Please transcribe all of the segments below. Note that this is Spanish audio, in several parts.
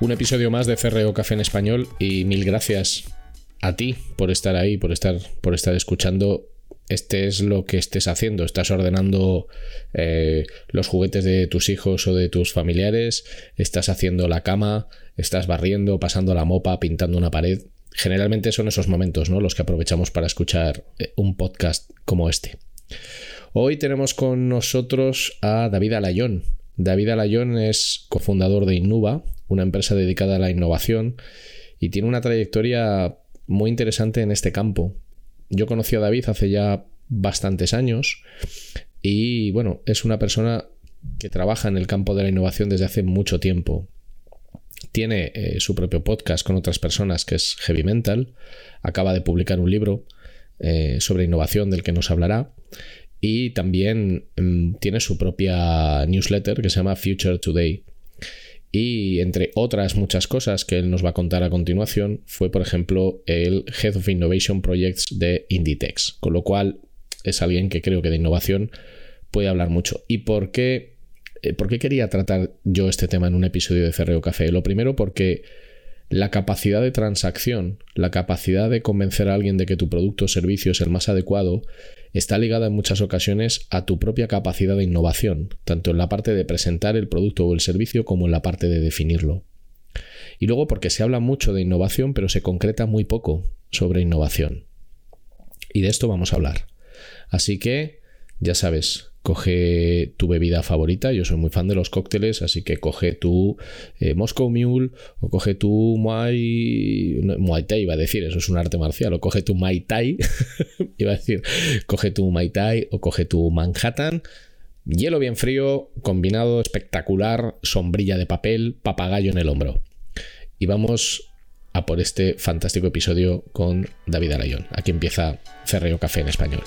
Un episodio más de CRO Café en Español y mil gracias a ti por estar ahí, por estar, por estar escuchando. Este es lo que estés haciendo. Estás ordenando eh, los juguetes de tus hijos o de tus familiares, estás haciendo la cama, estás barriendo, pasando la mopa, pintando una pared. Generalmente son esos momentos, ¿no? Los que aprovechamos para escuchar eh, un podcast como este. Hoy tenemos con nosotros a David Alayón. David Alayón es cofundador de Innuba, una empresa dedicada a la innovación y tiene una trayectoria muy interesante en este campo. Yo conocí a David hace ya bastantes años y bueno, es una persona que trabaja en el campo de la innovación desde hace mucho tiempo. Tiene eh, su propio podcast con otras personas que es Heavy Mental. Acaba de publicar un libro eh, sobre innovación del que nos hablará. Y también mm, tiene su propia newsletter que se llama Future Today, y entre otras muchas cosas que él nos va a contar a continuación, fue por ejemplo el Head of Innovation Projects de Inditex, con lo cual es alguien que creo que de innovación puede hablar mucho. ¿Y por qué, eh, por qué quería tratar yo este tema en un episodio de Cerreo Café? Lo primero porque la capacidad de transacción, la capacidad de convencer a alguien de que tu producto o servicio es el más adecuado, está ligada en muchas ocasiones a tu propia capacidad de innovación, tanto en la parte de presentar el producto o el servicio como en la parte de definirlo. Y luego porque se habla mucho de innovación, pero se concreta muy poco sobre innovación. Y de esto vamos a hablar. Así que, ya sabes, coge tu bebida favorita. Yo soy muy fan de los cócteles, así que coge tu eh, Moscow Mule o coge tu Muay, Thai, iba a decir, eso es un arte marcial, o coge tu Mai Tai, iba a decir, coge tu Mai Tai o coge tu Manhattan. Hielo bien frío, combinado espectacular, sombrilla de papel, papagayo en el hombro. Y vamos a por este fantástico episodio con David Arayón. Aquí empieza Ferreo Café en español.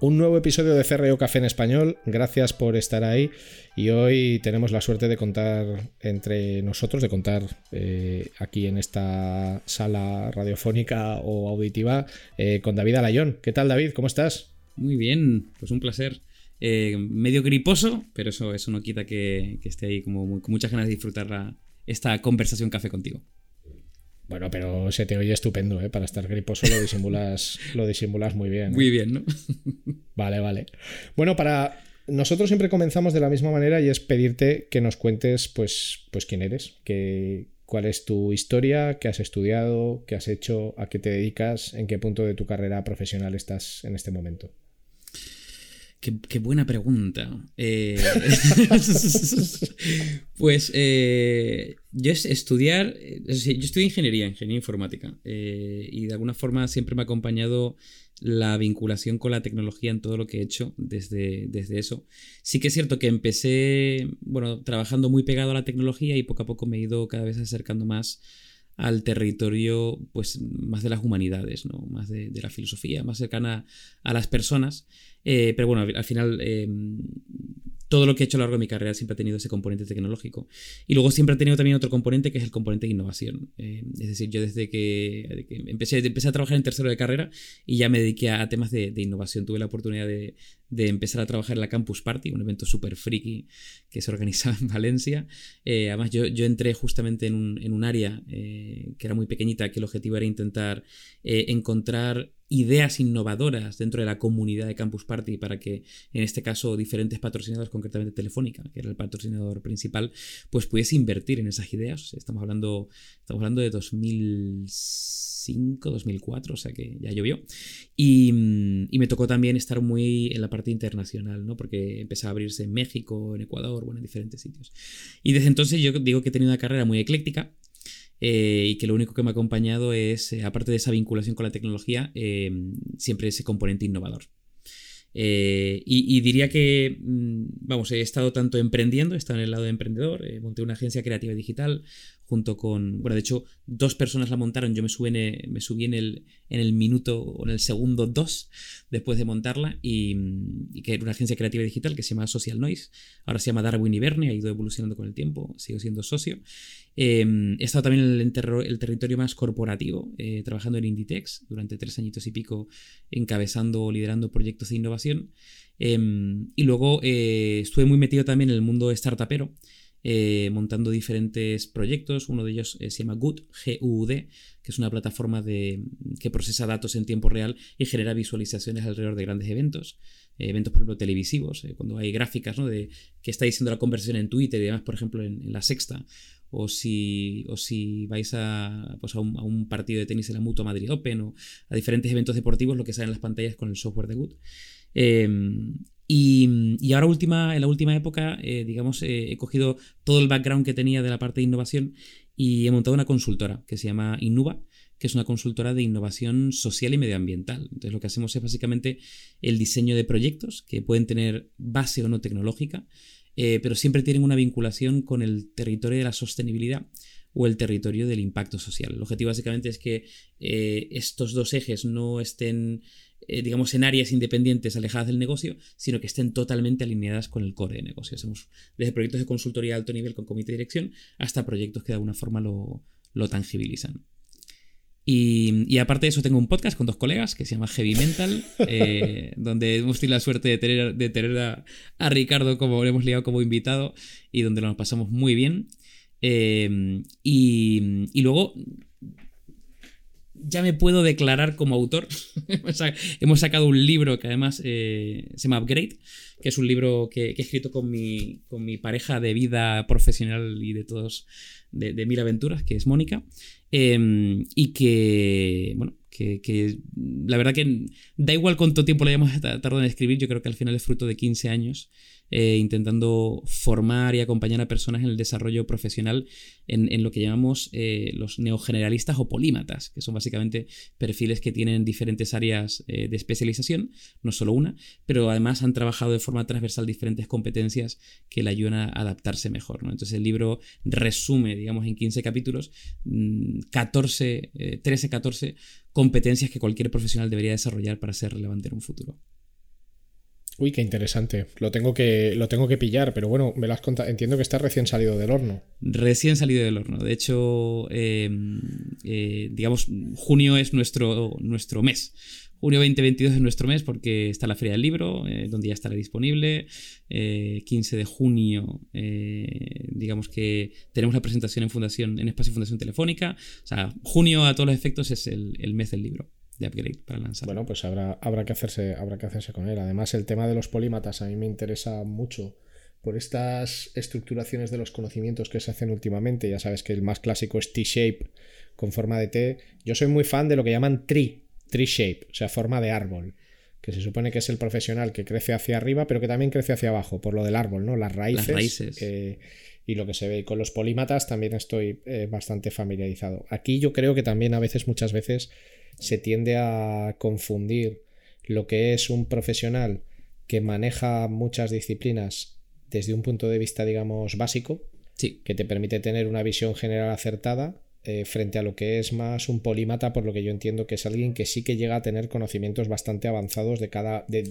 Un nuevo episodio de CRO Café en Español. Gracias por estar ahí. Y hoy tenemos la suerte de contar entre nosotros, de contar eh, aquí en esta sala radiofónica o auditiva eh, con David Alayón. ¿Qué tal, David? ¿Cómo estás? Muy bien, pues un placer. Eh, medio griposo, pero eso, eso no quita que, esté ahí como con muchas ganas de disfrutar esta conversación café contigo. Bueno, pero se te oye estupendo, ¿eh? Para estar griposo lo disimulas, lo disimulas muy bien. ¿eh? Muy bien, ¿no? vale, vale. Bueno, para. Nosotros siempre comenzamos de la misma manera y es pedirte que nos cuentes, pues, pues quién eres, que, cuál es tu historia, qué has estudiado, qué has hecho, a qué te dedicas, en qué punto de tu carrera profesional estás en este momento. Qué, buena pregunta. Eh, pues eh, yo es estudiar, yo estudié ingeniería, ingeniería informática, eh, y de alguna forma siempre me ha acompañado la vinculación con la tecnología en todo lo que he hecho desde, desde eso. Sí que es cierto que empecé, bueno, trabajando muy pegado a la tecnología y poco a poco me he ido cada vez acercando más al territorio pues más de las humanidades, ¿no? más de la filosofía, más cercana a las personas. Eh, pero bueno, al final em, todo lo que he hecho a lo largo de mi carrera siempre ha tenido ese componente tecnológico. Y luego siempre ha tenido también otro componente que es el componente de innovación. Eh, es decir, yo desde que, empecé, empecé, a trabajar en tercero de carrera y ya me dediqué a, temas de, innovación. Tuve la oportunidad de, empezar a trabajar en la Campus Party, un evento súper friki que se organizaba en Valencia. Eh, además, yo, yo, entré justamente en un, en un área que era muy pequeñita, que el objetivo era intentar encontrar ideas innovadoras dentro de la comunidad de Campus Party para que, en este caso, diferentes patrocinadores, concretamente Telefónica, que era el patrocinador principal, pues pudiese invertir en esas ideas. Estamos hablando, estamos hablando de 2005, 2004, o sea que ya llovió. Y, me tocó también estar muy en la parte internacional, ¿no? Porque empezaba a abrirse en México, en Ecuador, bueno, en diferentes sitios. Y desde entonces yo digo que he tenido una carrera muy ecléctica eh, y que lo único que me ha acompañado es, eh, aparte de esa vinculación con la tecnología, eh, siempre ese componente innovador. Y, diría que, mm, vamos, he estado tanto emprendiendo, he estado en el lado de emprendedor, monté una agencia creativa digital, junto con, bueno, de hecho, dos personas la montaron, yo me subí en, me subí en, el, en el minuto o en el segundo dos después de montarla y, que era una agencia creativa digital que se llama Social Noise, ahora se llama Darwin y Verne, ha ido evolucionando con el tiempo, sigo siendo socio. Em, he estado también en el, territorio más corporativo, eh, trabajando en Inditex durante tres añitos y pico, encabezando o liderando proyectos de innovación. Em, y luego eh, estuve muy metido también en el mundo startupero. Eh, montando diferentes proyectos. Uno de ellos se llama Good, G-U-D, que es una plataforma de, que procesa datos en tiempo real y genera visualizaciones alrededor de grandes eventos. Eventos, por ejemplo, televisivos, cuando hay gráficas ¿no? de qué está diciendo la conversión en Twitter y demás, por ejemplo, en, la sexta. O si, o si vais a, pues a, un, partido de tenis en la Mutua Madrid Open o a diferentes eventos deportivos, lo que sale en las pantallas con el software de Good. Y, ahora última, en la última época, eh, digamos, eh, he cogido todo el background que tenía de la parte de innovación y he montado una consultora que se llama Innuba, que es una consultora de innovación social y medioambiental. Entonces lo que hacemos es básicamente el diseño de proyectos que pueden tener base o no tecnológica, eh, pero siempre tienen una vinculación con el territorio de la sostenibilidad o el territorio del impacto social. El objetivo básicamente es que estos dos ejes no estén eh, digamos, en áreas independientes alejadas del negocio, sino que estén totalmente alineadas con el core de negocio. Hacemos desde proyectos de consultoría de alto nivel con comité de dirección hasta proyectos que de alguna forma lo, tangibilizan. Y, aparte de eso, tengo un podcast con dos colegas que se llama Heavy Mental, eh, donde hemos tenido la suerte de tener, de tener a, Ricardo como lo hemos liado como invitado y donde nos pasamos muy bien. Eh, y, y luego ya me puedo declarar como autor. Hemos sacado un libro que además eh, se llama Upgrade, que es un libro que, he escrito con mi, con mi, pareja de vida profesional y de todos, de, mil aventuras, que es Mónica. Em, y que, bueno, que, la verdad que da igual cuánto tiempo le hayamos tardado en escribir, yo creo que al final es fruto de 15 años eh, intentando formar y acompañar a personas en el desarrollo profesional en, lo que llamamos eh, los neogeneralistas o polímatas, que son básicamente perfiles que tienen diferentes áreas eh, de especialización, no solo una, pero además han trabajado de forma transversal diferentes competencias que le ayudan a adaptarse mejor. Entonces el libro resume, digamos, en 15 capítulos, 14, 13, 14 competencias que cualquier profesional debería desarrollar para ser relevante en un futuro. Uy, qué interesante. Lo tengo que, lo tengo que pillar, pero bueno, me lo has contado. Entiendo que está recién salido del horno. Recién salido del horno. De hecho, em, eh, digamos, junio es nuestro, nuestro mes. Junio 2022 es nuestro mes porque está la Feria del Libro, eh, donde ya estará disponible. 15 eh, de junio, digamos que tenemos la presentación en Fundación, en Espacio Fundación Telefónica. O sea, junio a todos los efectos es el, el mes del libro de upgrade para lanzar. Bueno, pues habrá, habrá, que hacerse, habrá que hacerse con él. Además, el tema de los polímatas a mí me interesa mucho por estas estructuraciones de los conocimientos que se hacen últimamente. Ya sabes que el más clásico es T-shape con forma de T. Yo soy muy fan de lo que llaman tree, tree shape, o sea, forma de árbol, que se supone que es el profesional que crece hacia arriba, pero que también crece hacia abajo, por lo del árbol, ¿no? Las raíces. Las raíces. Eh, y lo que se ve. Y con los polímatas también estoy eh, bastante familiarizado. Aquí yo creo que también a veces, muchas veces, se tiende a confundir lo que es un profesional que maneja muchas disciplinas desde un punto de vista, digamos, básico, sí. que te permite tener una visión general acertada eh, frente a lo que es más un polímata, por lo que yo entiendo que es alguien que sí que llega a tener conocimientos bastante avanzados de cada de,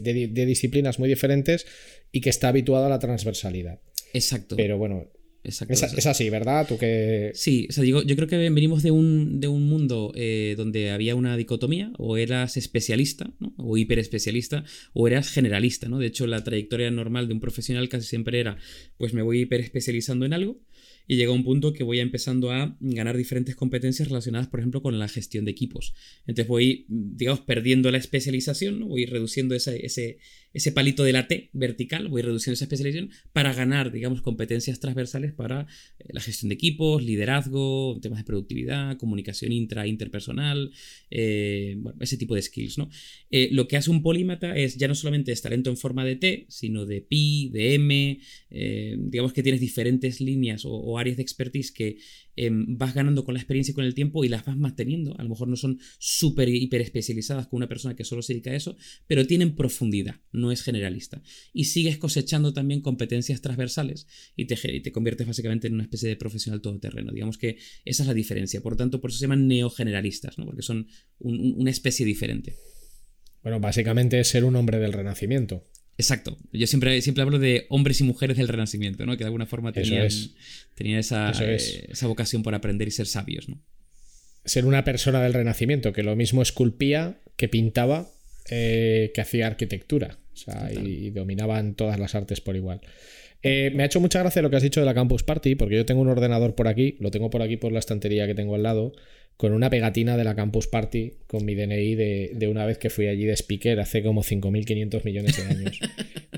disciplinas muy diferentes y que está habituado a la transversalidad. Exacto. Pero bueno, es, así, ¿verdad? ¿Tú que... Sí, o sea, digo, yo creo que venimos de un, de un mundo eh, donde había una dicotomía, o eras especialista, ¿no? o hiperespecialista, o eras generalista, ¿no? De hecho, la trayectoria normal de un profesional casi siempre era, pues me voy hiperespecializando en algo, y llega un punto que voy empezando a ganar diferentes competencias relacionadas, por ejemplo, con la gestión de equipos. Entonces voy, digamos, perdiendo la especialización, ¿no? voy reduciendo ese, ese, ese palito de la T vertical, voy reduciendo esa especialización para ganar, digamos, competencias transversales para eh, la gestión de equipos, liderazgo, temas de productividad, comunicación intra interpersonal, eh, bueno, ese tipo de skills, ¿no? Eh, lo que hace un polímata es ya no solamente es talento en forma de T, sino de pi, de M, digamos que tienes diferentes líneas o, áreas de expertise que em, vas ganando con la experiencia y con el tiempo y las vas manteniendo. A lo mejor no son súper hiper especializadas con una persona que solo se dedica a eso, pero tienen profundidad no es generalista. Y sigues cosechando también competencias transversales y te, te conviertes básicamente en una especie de profesional todoterreno. Digamos que esa es la diferencia. Por tanto, por eso se llaman neogeneralistas, ¿no? porque son una especie diferente. Bueno, básicamente es ser un hombre del renacimiento. Exacto. Yo siempre, siempre hablo de hombres y mujeres del Renacimiento, ¿no? Que de alguna forma tenían, esa, eh, esa, vocación por aprender y ser sabios, ¿no? Ser una persona del Renacimiento, que lo mismo esculpía, que pintaba, eh, que hacía arquitectura. O sea, y, dominaban todas las artes por igual. Eh, me ha hecho mucha gracia lo que has dicho de la Campus Party, porque yo tengo un ordenador por aquí, lo tengo por aquí por la estantería que tengo al lado, con una pegatina de la Campus Party con mi DNI de, una vez que fui allí de speaker hace como 5.500 millones de años.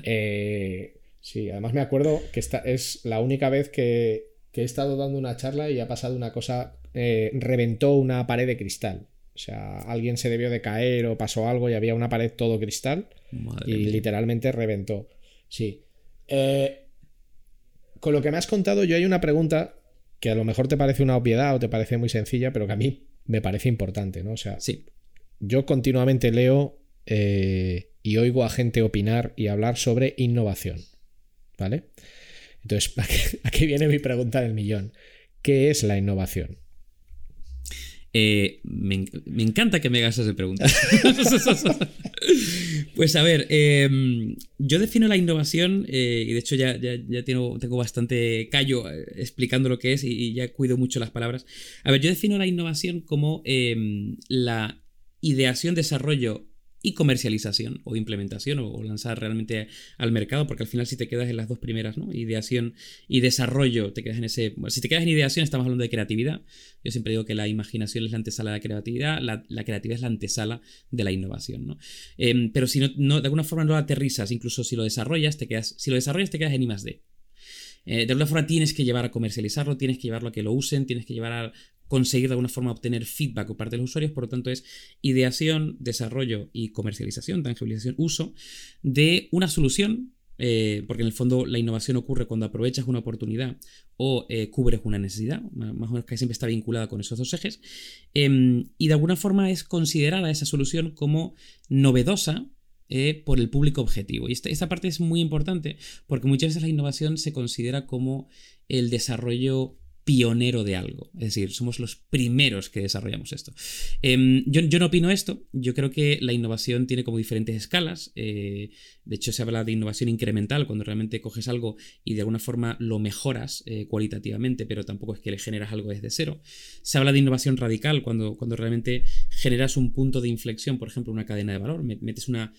Eh, sí, además me acuerdo que esta es la única vez que, he estado dando una charla y ha pasado una cosa, eh, reventó una pared de cristal. O sea, alguien se debió de caer o pasó algo y había una pared todo cristal y literalmente reventó. Sí. Eh, con lo que me has contado, yo hay una pregunta que a lo mejor te parece una obviedad o te parece muy sencilla, pero que a mí me parece importante, ¿no? O sea, sí. yo continuamente leo eh, y oigo a gente opinar y hablar sobre innovación, ¿vale? Entonces, aquí viene mi pregunta del millón. ¿Qué es la innovación? Eh, me, encanta que me hagas esa pregunta. pues a ver, em, yo defino la innovación, eh, y de hecho ya, ya, tengo, bastante callo eh, explicando lo que es y, ya cuido mucho las palabras. A ver, yo defino la innovación como em, la ideación, desarrollo y comercialización o implementación o, lanzar realmente al mercado, porque al final si te quedas en las dos primeras, ¿no? Ideación y desarrollo, te quedas en ese... si te quedas en ideación estamos hablando de creatividad. Yo siempre digo que la imaginación es la antesala de la creatividad, la, creatividad es la antesala de la innovación, ¿no? Em, pero si no, de alguna forma no lo aterrizas, incluso si lo desarrollas, te quedas... Si lo desarrollas te quedas en I más. Eh, de alguna forma tienes que llevar a comercializarlo, tienes que llevarlo a que lo usen, tienes que llevar a conseguir de alguna forma obtener feedback por parte de los usuarios, por lo tanto es ideación, desarrollo y comercialización, tangibilización, uso de una solución, eh, porque en el fondo la innovación ocurre cuando aprovechas una oportunidad o eh, cubres una necesidad, más o menos que siempre está vinculada con esos dos ejes, em, y de alguna forma es considerada esa solución como novedosa eh, por el público objetivo. Y esta, esta, parte es muy importante porque muchas veces la innovación se considera como el desarrollo pionero de algo. Es decir, somos los primeros que desarrollamos esto. Em, yo, no opino esto. Yo creo que la innovación tiene como diferentes escalas. Eh, de hecho, se habla de innovación incremental cuando realmente coges algo y de alguna forma lo mejoras eh, cualitativamente, pero tampoco es que le generas algo desde cero. Se habla de innovación radical cuando, cuando realmente generas un punto de inflexión, por ejemplo, una cadena de valor. Metes una,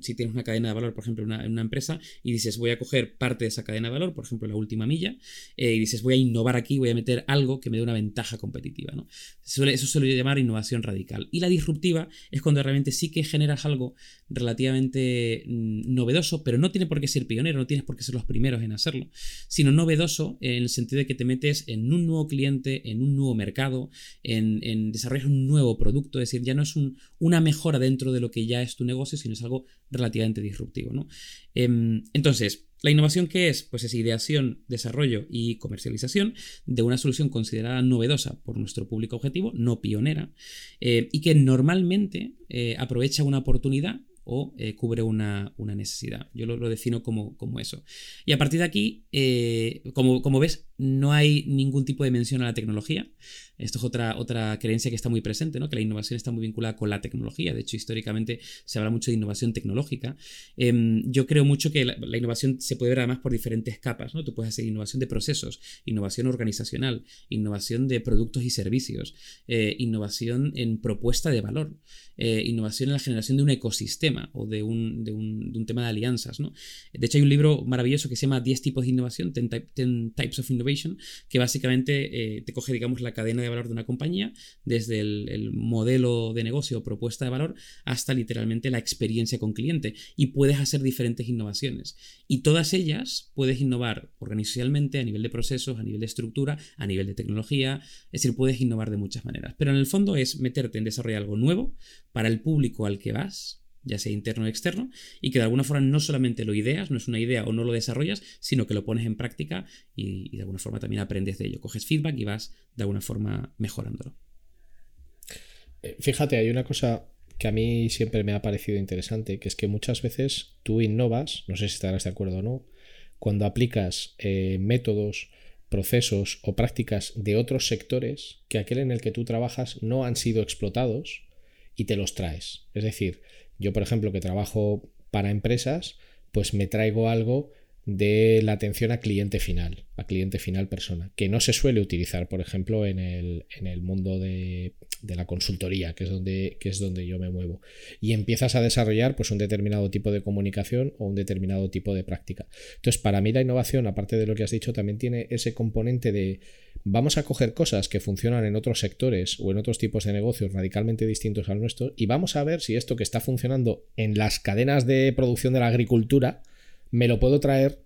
si tienes una cadena de valor, por ejemplo, en una, empresa, y dices, voy a coger parte de esa cadena de valor, por ejemplo, la última milla, eh, y dices, voy a innovar aquí, voy a meter algo que me dé una ventaja competitiva. ¿no? Eso, suele llamar innovación radical. Y la disruptiva es cuando realmente sí que generas algo relativamente mm, novedoso, pero no tiene por qué ser pionero, no tienes por qué ser los primeros en hacerlo, sino novedoso en el sentido de que te metes en un nuevo cliente, en un nuevo mercado, en, desarrollar un nuevo producto, es decir, ya no es una mejora dentro de lo que ya es tu negocio, sino es algo relativamente disruptivo. ¿no? Em, entonces, ¿La innovación qué es? Pues es ideación, desarrollo y comercialización de una solución considerada novedosa por nuestro público objetivo, no pionera, eh, y que normalmente eh, aprovecha una oportunidad o eh, cubre una, necesidad. Yo lo, defino como, como, eso. Y a partir de aquí, como, como, ves, no hay ningún tipo de mención a la tecnología. Esto es otra, otra creencia que está muy presente, ¿no? que la innovación está muy vinculada con la tecnología. De hecho, históricamente se habla mucho de innovación tecnológica. Em, yo creo mucho que la, innovación se puede ver además por diferentes capas. ¿no? Tú puedes hacer innovación de procesos, innovación organizacional, innovación de productos y servicios, eh, innovación en propuesta de valor, eh, innovación en la generación de un ecosistema o de un, de un, de un tema de alianzas. ¿no? De hecho, hay un libro maravilloso que se llama 10 tipos de innovación, 10, Types of Innovation, que básicamente eh, te coge, digamos, la cadena de valor de una compañía, desde el, modelo de negocio o propuesta de valor hasta literalmente la experiencia con cliente. Y puedes hacer diferentes innovaciones. Y todas ellas puedes innovar organizacionalmente, a nivel de procesos, a nivel de estructura, a nivel de tecnología. Es decir, puedes innovar de muchas maneras. Pero en el fondo es meterte en desarrollar algo nuevo para el público al que vas ya sea interno o externo, y que de alguna forma no solamente lo ideas, no es una idea o no lo desarrollas, sino que lo pones en práctica y, de alguna forma también aprendes de ello. Coges feedback y vas de alguna forma mejorándolo. Eh, fíjate, hay una cosa que a mí siempre me ha parecido interesante, que es que muchas veces tú innovas, no sé si estarás de acuerdo o no, cuando aplicas eh, métodos, procesos o prácticas de otros sectores que aquel en el que tú trabajas no han sido explotados y te los traes. Es decir, yo, por ejemplo, que trabajo para empresas, pues me traigo algo de la atención a cliente final, a cliente final persona, que no se suele utilizar, por ejemplo, en el, en el mundo de, de, la consultoría, que es, donde, que es donde yo me muevo. Y empiezas a desarrollar pues, un determinado tipo de comunicación o un determinado tipo de práctica. Entonces, para mí la innovación, aparte de lo que has dicho, también tiene ese componente de vamos a coger cosas que funcionan en otros sectores o en otros tipos de negocios radicalmente distintos al nuestro y vamos a ver si esto que está funcionando en las cadenas de producción de la agricultura, me lo puedo traer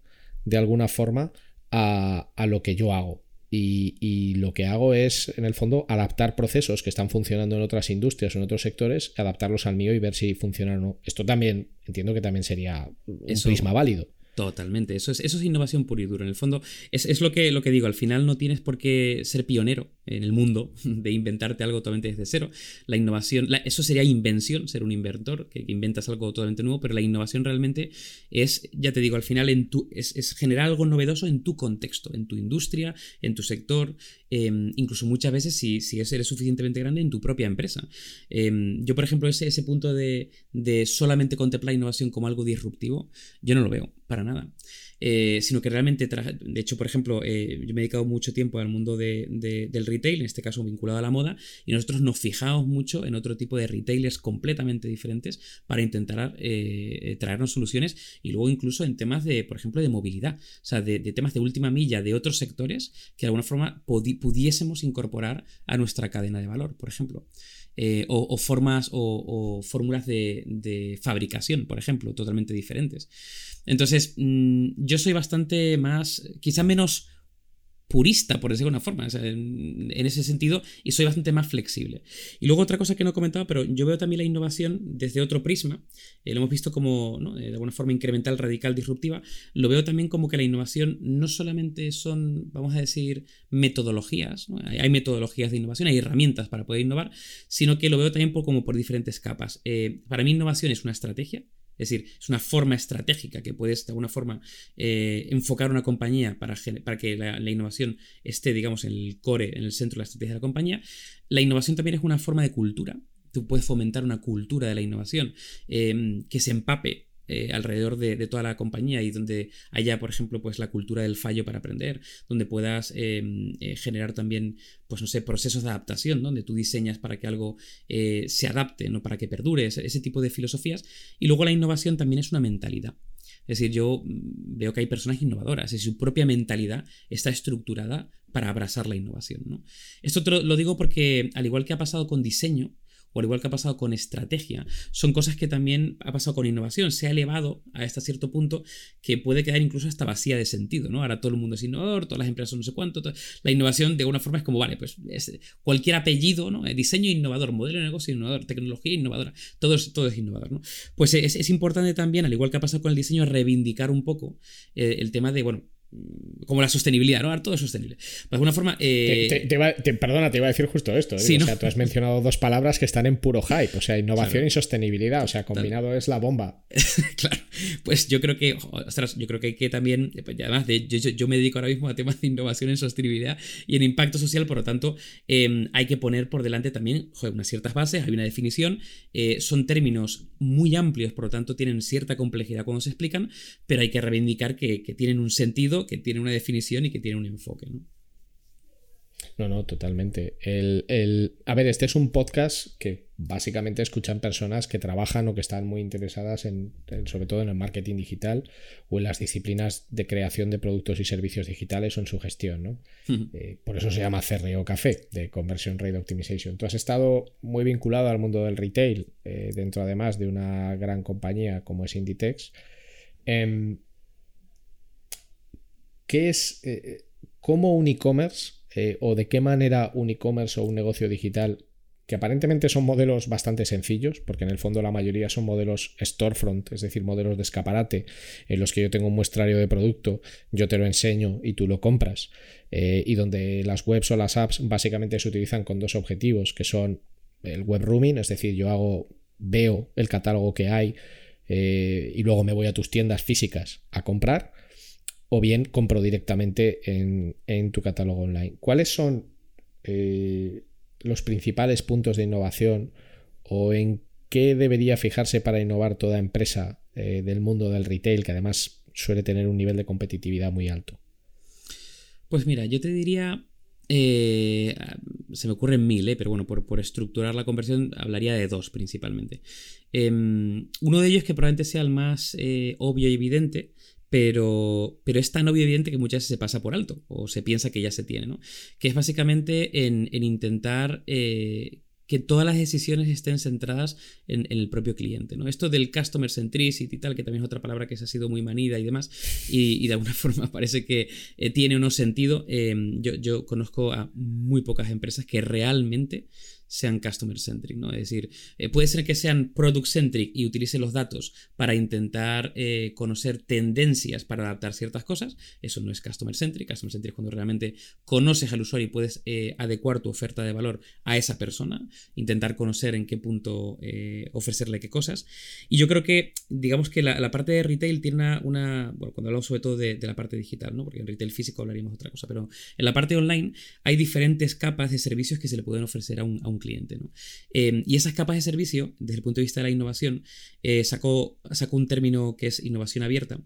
de alguna forma a, lo que yo hago. Y, lo que hago es, en el fondo, adaptar procesos que están funcionando en otras industrias o en otros sectores, adaptarlos al mío y ver si funcionan o no. Esto también, entiendo que también sería un prisma válido. Totalmente, eso es, eso es innovación pura y dura. En el fondo, es, lo, que, lo que digo, al final no tienes por qué ser pionero en el mundo de inventarte algo totalmente desde cero. La innovación, eso sería invención, ser un inventor, que, inventas algo totalmente nuevo, pero la innovación realmente es, ya te digo, al final en tu, es, generar algo novedoso en tu contexto, en tu industria, en tu sector, Em, incluso muchas veces si, si eres suficientemente grande en tu propia empresa. Em, yo, por ejemplo, ese, ese punto de, de, solamente contemplar innovación como algo disruptivo, yo no lo veo para nada. Eh, sino que realmente, de hecho, por ejemplo, eh, yo me he dedicado mucho tiempo al mundo de, del retail, en este caso vinculado a la moda, y nosotros nos fijamos mucho en otro tipo de retailers completamente diferentes para intentar eh, traernos soluciones y luego incluso en temas de, por ejemplo, de movilidad, o sea, de, temas de última milla de otros sectores que de alguna forma pudiésemos incorporar a nuestra cadena de valor, por ejemplo. O, formas o, fórmulas de, de, fabricación, por ejemplo, totalmente diferentes. Entonces, mm, yo soy bastante más, quizá menos purista, por decirlo de una forma, en, ese sentido, y soy bastante más flexible. Y luego otra cosa que no he comentado, pero yo veo también la innovación desde otro prisma, eh, lo hemos visto como, eh, de alguna forma, incremental, radical, disruptiva, lo veo también como que la innovación no solamente son, vamos a decir, metodologías, hay, metodologías de innovación, hay herramientas para poder innovar, sino que lo veo también como por diferentes capas. Eh, para mí innovación es una estrategia, Es decir, es una forma estratégica que puedes de alguna forma eh, enfocar una compañía para, para que la, innovación esté, digamos, en el core, en el centro de la estrategia de la compañía. La innovación también es una forma de cultura. Tú puedes fomentar una cultura de la innovación eh, que se empape eh, alrededor de, toda la compañía y donde haya, por ejemplo, pues la cultura del fallo para aprender, donde puedas em, eh, generar también, pues no sé, procesos de adaptación, donde tú diseñas para que algo eh, se adapte, no para que perdure, ese, tipo de filosofías. Y luego la innovación también es una mentalidad. Es decir, yo mm, veo que hay personas innovadoras y su propia mentalidad está estructurada para abrazar la innovación. ¿no? Esto lo digo porque, al igual que ha pasado con diseño, o al igual que ha pasado con estrategia, son cosas que también ha pasado con innovación. Se ha elevado a este cierto punto que puede quedar incluso hasta vacía de sentido, ¿no? Ahora todo el mundo es innovador, todas las empresas son no sé cuánto. La innovación de alguna forma es como, vale, pues cualquier apellido, ¿no? Diseño innovador, modelo de negocio innovador, tecnología innovadora, todo es, es innovador, ¿no? Pues es, importante también, al igual que ha pasado con el diseño, reivindicar un poco eh, el tema de, bueno, como la sostenibilidad, ¿no? todo es sostenible. De alguna forma. Eh, perdona, te iba a decir justo esto. ¿eh? O sea, tú has mencionado dos palabras que están en puro hype. O sea, innovación y sostenibilidad. O sea, combinado es la bomba. claro. Pues yo creo que. Ostras, yo creo que hay que también. Pues, además, de, yo, me dedico ahora mismo a temas de innovación en sostenibilidad y en impacto social. Por lo tanto, em, hay que poner por delante también unas ciertas bases, hay una definición. Eh, son términos muy amplios, por lo tanto, tienen cierta complejidad cuando se explican, pero hay que reivindicar que tienen un sentido que tiene una definición y que tiene un enfoque. ¿no? No, no, totalmente. El, A ver, este es un podcast que básicamente escuchan personas que trabajan o que están muy interesadas en, sobre todo en el marketing digital o en las disciplinas de creación de productos y servicios digitales o en su gestión, ¿no? Eh, por eso se llama CRO Café, de Conversion Rate Optimization. Tú has estado muy vinculado al mundo del retail, eh, dentro además de una gran compañía como es Inditex. Em, ¿Qué es, eh, eh, cómo un e-commerce eh, o de qué manera un e-commerce o un negocio digital, que aparentemente son modelos bastante sencillos, porque en el fondo la mayoría son modelos storefront, es decir, modelos de escaparate, en los que yo tengo un muestrario de producto, yo te lo enseño y tú lo compras, y donde las webs o las apps básicamente se utilizan con dos objetivos, que son el web rooming, es decir, yo hago, veo el catálogo que hay, y luego me voy a tus tiendas físicas a comprar o bien compro directamente en, tu catálogo online. ¿Cuáles son eh, los principales puntos de innovación o en qué debería fijarse para innovar toda empresa eh, del mundo del retail, que además suele tener un nivel de competitividad muy alto? Pues mira, yo te diría, eh, se me ocurren mil, pero bueno, por, por, estructurar la conversión hablaría de dos principalmente. Em, uno de ellos que probablemente sea el más obvio y evidente pero, pero es tan obvio evidente que muchas veces se pasa por alto o se piensa que ya se tiene, ¿no? Que es básicamente en, intentar eh, que todas las decisiones estén centradas en, el propio cliente, ¿no? Esto del customer centricity y tal, que también es otra palabra que se ha sido muy manida y demás, y, de alguna forma parece que eh, tiene unos sentido. Eh, yo, yo conozco a muy pocas empresas que realmente sean customer centric, ¿no? Es decir, eh, puede ser que sean product centric y utilicen los datos para intentar eh, conocer tendencias para adaptar ciertas cosas. Eso no es customer centric. Customer centric es cuando realmente conoces al usuario y puedes eh, adecuar tu oferta de valor a esa persona, intentar conocer en qué punto ofrecerle qué cosas. Y yo creo que, digamos que la, parte de retail tiene una, bueno, cuando hablamos sobre todo de, la parte digital, ¿no? Porque en retail físico hablaríamos de otra cosa, pero en la parte online hay diferentes capas de servicios que se le pueden ofrecer a un cliente. Em, y esas capas de servicio, desde el punto de vista de la innovación, eh, sacó, sacó, un término que es innovación abierta.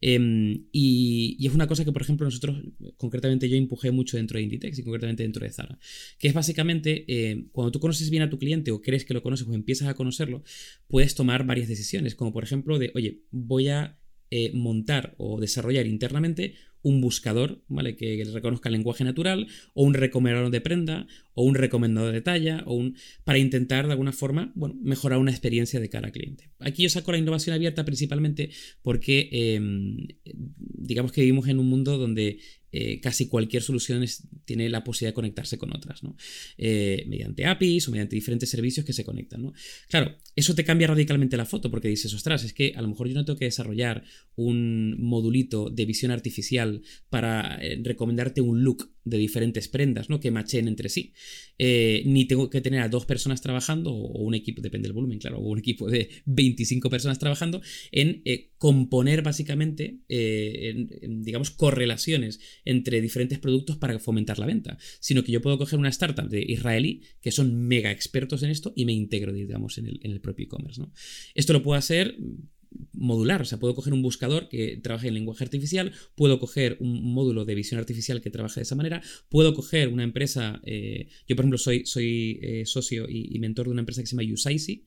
Em, y, es una cosa que, por ejemplo, nosotros, concretamente yo empujé mucho dentro de Inditex y concretamente dentro de Zara, que es básicamente em, cuando tú conoces bien a tu cliente o crees que lo conoces o empiezas a conocerlo, puedes tomar varias decisiones, como por ejemplo de, oye, voy a eh, montar o desarrollar internamente un buscador, ¿vale? Que reconozca el lenguaje natural, o un recomendador de prenda, o un recomendador de talla, o un. para intentar de alguna forma, bueno, mejorar una experiencia de cara al cliente. Aquí yo saco la innovación abierta principalmente porque em, digamos que vivimos en un mundo donde eh, casi cualquier solución tiene la posibilidad de conectarse con otras, ¿no? Eh, mediante APIs o mediante diferentes servicios que se conectan, ¿no? Claro, eso te cambia radicalmente la foto porque dices, ostras, es que a lo mejor yo no tengo que desarrollar un modulito de visión artificial para eh, recomendarte un look de diferentes prendas, ¿no? Que machen entre sí. Eh, ni tengo que tener a dos personas trabajando, o un equipo, depende del volumen, claro, o un equipo de 25 personas trabajando, en eh, componer básicamente, eh, digamos, correlaciones entre diferentes productos para fomentar la venta. Sino que yo puedo coger una startup de israelí, que son mega expertos en esto, y me integro, digamos, en el, en el propio e-commerce, ¿no? Esto lo puedo hacer modular, o sea, puedo coger un buscador que trabaje en lenguaje artificial, puedo coger un módulo de visión artificial que trabaje de esa manera, puedo coger una empresa, eh, yo por ejemplo soy, soy eh, socio y, mentor de una empresa que se llama Usaisi,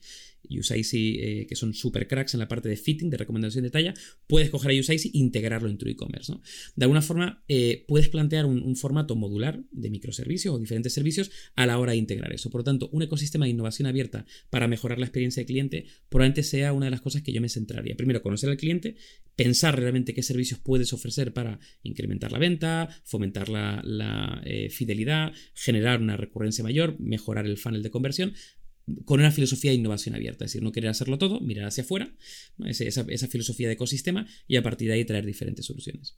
Usaisi, eh, que son super cracks en la parte de fitting, de recomendación de talla, puedes coger a Usaisi e integrarlo en tu e-commerce. De alguna forma, eh, puedes plantear un, formato modular de microservicios o diferentes servicios a la hora de integrar eso. Por lo tanto, un ecosistema de innovación abierta para mejorar la experiencia de cliente probablemente sea una de las cosas que yo me centraría. Primero, conocer al cliente, pensar realmente qué servicios puedes ofrecer para incrementar la venta, fomentar la, eh, fidelidad, generar una recurrencia mayor, mejorar el funnel de conversión, con una filosofía de innovación abierta, es decir, no querer hacerlo todo, mirar hacia afuera, esa, filosofía de ecosistema y a partir de ahí traer diferentes soluciones.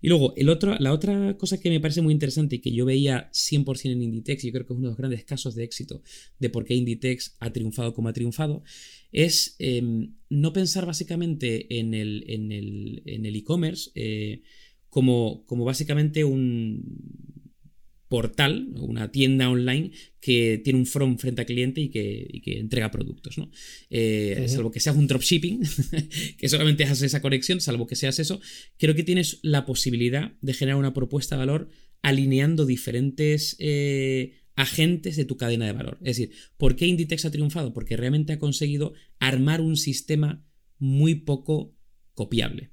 Y luego, el otro, la otra cosa que me parece muy interesante y que yo veía 100% en Inditex, y yo creo que es uno de los grandes casos de éxito de por qué Inditex ha triunfado como ha triunfado, es em, no pensar básicamente en el e-commerce eh, como, como básicamente un portal, una tienda online que tiene un front frente al cliente y que, entrega productos, ¿no? Eh, salvo que seas un dropshipping, que solamente haces esa conexión, salvo que seas eso, creo que tienes la posibilidad de generar una propuesta de valor alineando diferentes eh, agentes de tu cadena de valor. Es decir, ¿por qué Inditex ha triunfado? Porque realmente ha conseguido armar un sistema muy poco copiable.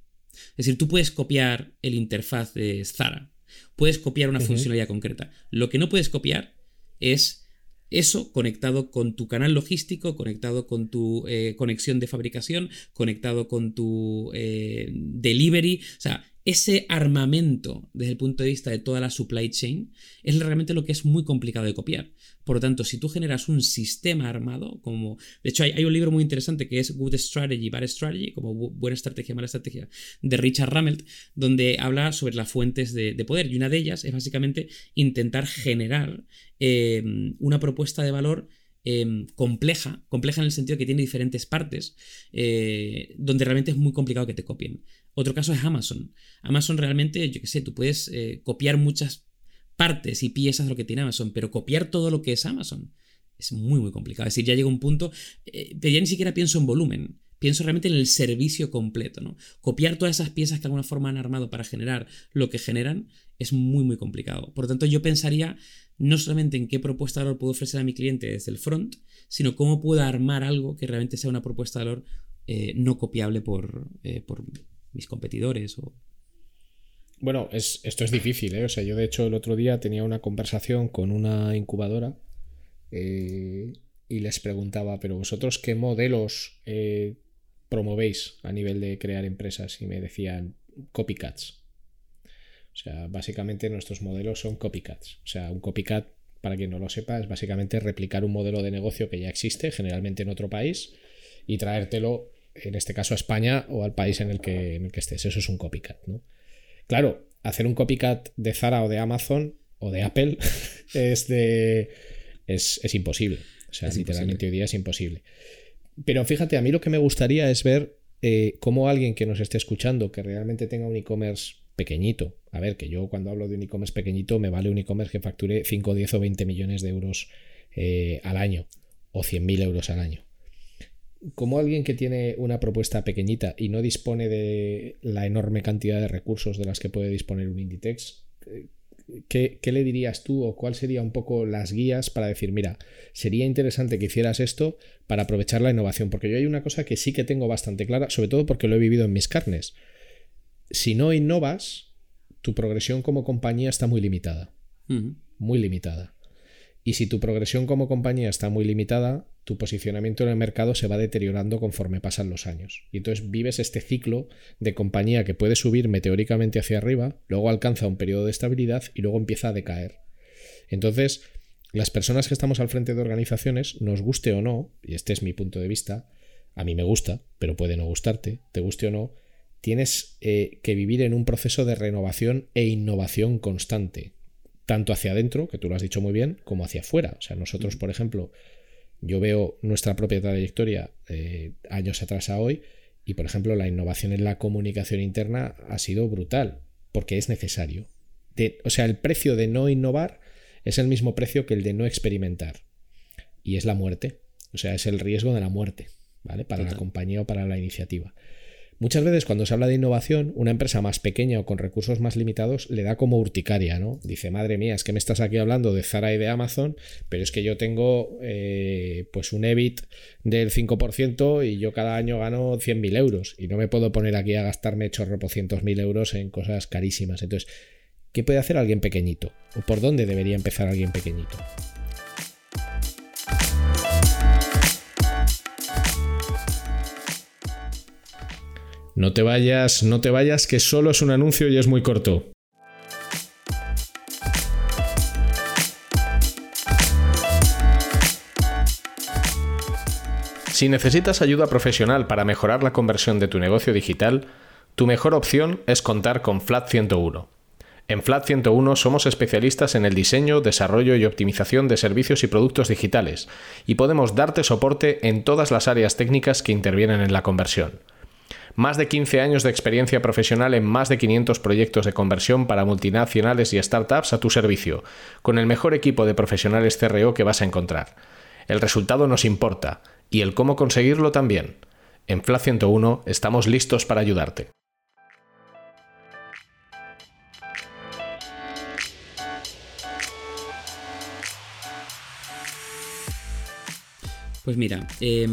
Es decir, tú puedes copiar el interfaz de Zara, Puedes copiar una funcionalidad concreta. Lo que no puedes copiar es eso conectado con tu canal logístico, conectado con tu eh, conexión de fabricación, conectado con tu eh, delivery. O sea, ese armamento desde el punto de vista de toda la supply chain es realmente lo que es muy complicado de copiar. Por lo tanto, si tú generas un sistema armado, como de hecho hay, un libro muy interesante que es Good Strategy, Bad Strategy, como buena estrategia, mala estrategia, de Richard Rammelt, donde habla sobre las fuentes de, poder y una de ellas es básicamente intentar generar eh, una propuesta de valor Em, compleja, compleja en el sentido que tiene diferentes partes, eh, donde realmente es muy complicado que te copien. Otro caso es Amazon. Amazon realmente, yo qué sé, tú puedes eh, copiar muchas partes y piezas de lo que tiene Amazon, pero copiar todo lo que es Amazon es muy, muy complicado. Es decir, ya llega un punto, eh, ya ni siquiera pienso en volumen, pienso realmente en el servicio completo, ¿no? Copiar todas esas piezas que de alguna forma han armado para generar lo que generan es muy, muy complicado. Por lo tanto, yo pensaría no solamente en qué propuesta de valor puedo ofrecer a mi cliente desde el front, sino cómo puedo armar algo que realmente sea una propuesta de valor eh, no copiable por, eh, por, mis competidores o... Bueno, es, esto es difícil, ¿eh? O sea, yo de hecho el otro día tenía una conversación con una incubadora eh, y les preguntaba, pero vosotros qué modelos promovéis a nivel de crear empresas y me decían copycats. O sea, básicamente nuestros modelos son copycats. O sea, un copycat, para quien no lo sepa, es básicamente replicar un modelo de negocio que ya existe, generalmente en otro país, y traértelo, en este caso a España o al país en el que, en el que estés. Eso es un copycat, ¿no? Claro, hacer un copycat de Zara o de Amazon o de Apple es de. Es, imposible. O sea, literalmente hoy día es imposible. Pero fíjate, a mí lo que me gustaría es ver eh, cómo alguien que nos esté escuchando, que realmente tenga un e-commerce pequeñito, a ver, que yo cuando hablo de un e-commerce pequeñito me vale un e-commerce que facture 5, 10 o 20 millones de euros eh, al año o 100.000 euros al año. Como alguien que tiene una propuesta pequeñita y no dispone de la enorme cantidad de recursos de las que puede disponer un Inditex, eh, ¿qué, le dirías tú o cuál serían un poco las guías para decir, mira, sería interesante que hicieras esto para aprovechar la innovación? Porque yo hay una cosa que sí que tengo bastante clara, sobre todo porque lo he vivido en mis carnes. Si no innovas, tu progresión como compañía está muy limitada. Muy limitada. Y si tu progresión como compañía está muy limitada, tu posicionamiento en el mercado se va deteriorando conforme pasan los años. Y entonces vives este ciclo de compañía que puede subir meteóricamente hacia arriba, luego alcanza un periodo de estabilidad y luego empieza a decaer. Entonces, las personas que estamos al frente de organizaciones, nos guste o no, y este es mi punto de vista, a mí me gusta, pero puede no gustarte, te guste o no, tienes eh, que vivir en un proceso de renovación e innovación constante tanto hacia adentro, que tú lo has dicho muy bien, como hacia afuera. O sea, nosotros, por ejemplo, yo veo nuestra propia trayectoria eh, años atrás a hoy y, por ejemplo, la innovación en la comunicación interna ha sido brutal, porque es necesario. o sea, el precio de no innovar es el mismo precio que el de no experimentar. Y es la muerte. O sea, es el riesgo de la muerte, ¿vale? Para la compañía o para la iniciativa. Muchas veces cuando se habla de innovación, una empresa más pequeña o con recursos más limitados le da como urticaria, ¿no? Dice, madre mía, es que me estás aquí hablando de Zara y de Amazon, pero es que yo tengo eh, pues un EBIT del 5% y yo cada año gano 100.000 euros y no me puedo poner aquí a gastarme chorropocientos mil euros en cosas carísimas. Entonces, ¿qué puede hacer alguien pequeñito? ¿O por dónde debería empezar alguien pequeñito? No te vayas, no te vayas, que solo es un anuncio y es muy corto. Si necesitas ayuda profesional para mejorar la conversión de tu negocio digital, tu mejor opción es contar con Flat 101. En Flat 101 somos especialistas en el diseño, desarrollo y optimización de servicios y productos digitales y podemos darte soporte en todas las áreas técnicas que intervienen en la conversión más de 15 años de experiencia profesional en más de 500 proyectos de conversión para multinacionales y startups a tu servicio, con el mejor equipo de profesionales CRO que vas a encontrar. El resultado nos importa y el cómo conseguirlo también. En FLA 101 estamos listos para ayudarte. Pues mira, eh,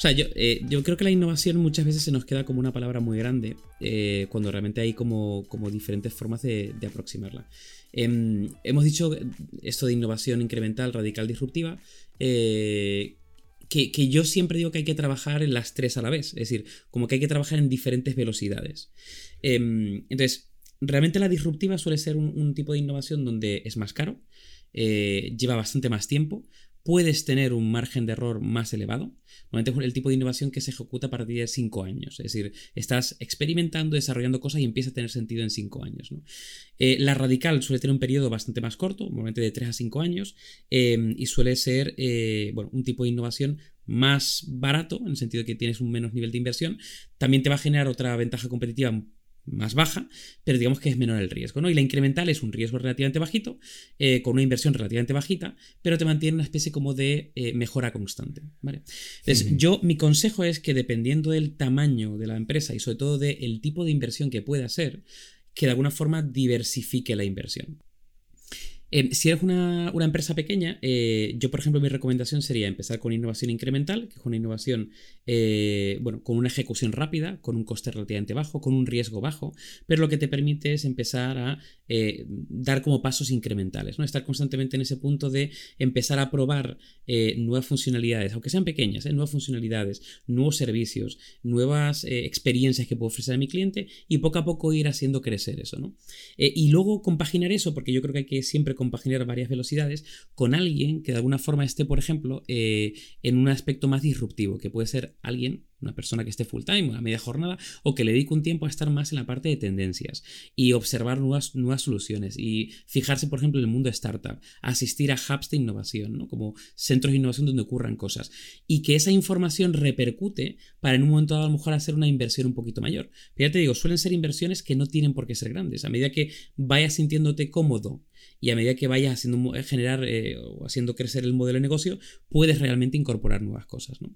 o sea, eh, yo, creo que la innovación muchas veces se nos queda como una palabra muy grande, eh, cuando realmente hay como, diferentes formas de, aproximarla. Em, hemos dicho esto de innovación incremental, radical, disruptiva, eh, que, yo siempre digo que hay que trabajar en las tres a la vez, es decir, como que hay que trabajar en diferentes velocidades. Em, entonces, realmente la disruptiva suele ser un, tipo de innovación donde es más caro, lleva bastante más tiempo, puedes tener un margen de error más elevado. Normalmente es el tipo de innovación que se ejecuta a partir de 5 años. Es decir, estás experimentando, desarrollando cosas y empieza a tener sentido en 5 años. Eh, la radical suele tener un periodo bastante más corto, normalmente de 3 a 5 años, em, y suele ser eh, bueno, un tipo de innovación más barato, en el sentido de que tienes un menos nivel de inversión. También te va a generar otra ventaja competitiva más baja, pero digamos que es menor el riesgo, ¿no? Y la incremental es un riesgo relativamente bajito, eh, con una inversión relativamente bajita, pero te mantiene una especie como de eh, mejora constante, ¿vale? Entonces, yo, mi consejo es que dependiendo del tamaño de la empresa y sobre todo del tipo de inversión que pueda ser, que de alguna forma diversifique la inversión. Em, si eres una, empresa pequeña, eh, yo por ejemplo mi recomendación sería empezar con innovación incremental, que es una innovación eh, bueno, con una ejecución rápida, con un coste relativamente bajo, con un riesgo bajo, pero lo que te permite es empezar a eh, dar como pasos incrementales, ¿no? estar constantemente en ese punto de empezar a probar nuevas funcionalidades, aunque sean pequeñas, nuevas funcionalidades, nuevos servicios, nuevas experiencias que puedo ofrecer a mi cliente y poco a poco ir haciendo crecer eso. ¿no? y luego compaginar eso, porque yo creo que hay que siempre compaginar varias velocidades con alguien que de alguna forma esté, por ejemplo, eh, en un aspecto más disruptivo, que puede ser alguien una persona que esté full time, a media jornada, o que le dedique un tiempo a estar más en la parte de tendencias y observar nuevas, nuevas soluciones y fijarse, por ejemplo, en el mundo de startup, asistir a hubs de innovación, ¿no? como centros de innovación donde ocurran cosas, y que esa información repercute para en un momento dado a lo mejor hacer una inversión un poquito mayor. Pero ya te digo, suelen ser inversiones que no tienen por qué ser grandes. A medida que vayas sintiéndote cómodo y a medida que vayas haciendo generar eh, o haciendo crecer el modelo de negocio, puedes realmente incorporar nuevas cosas. ¿no?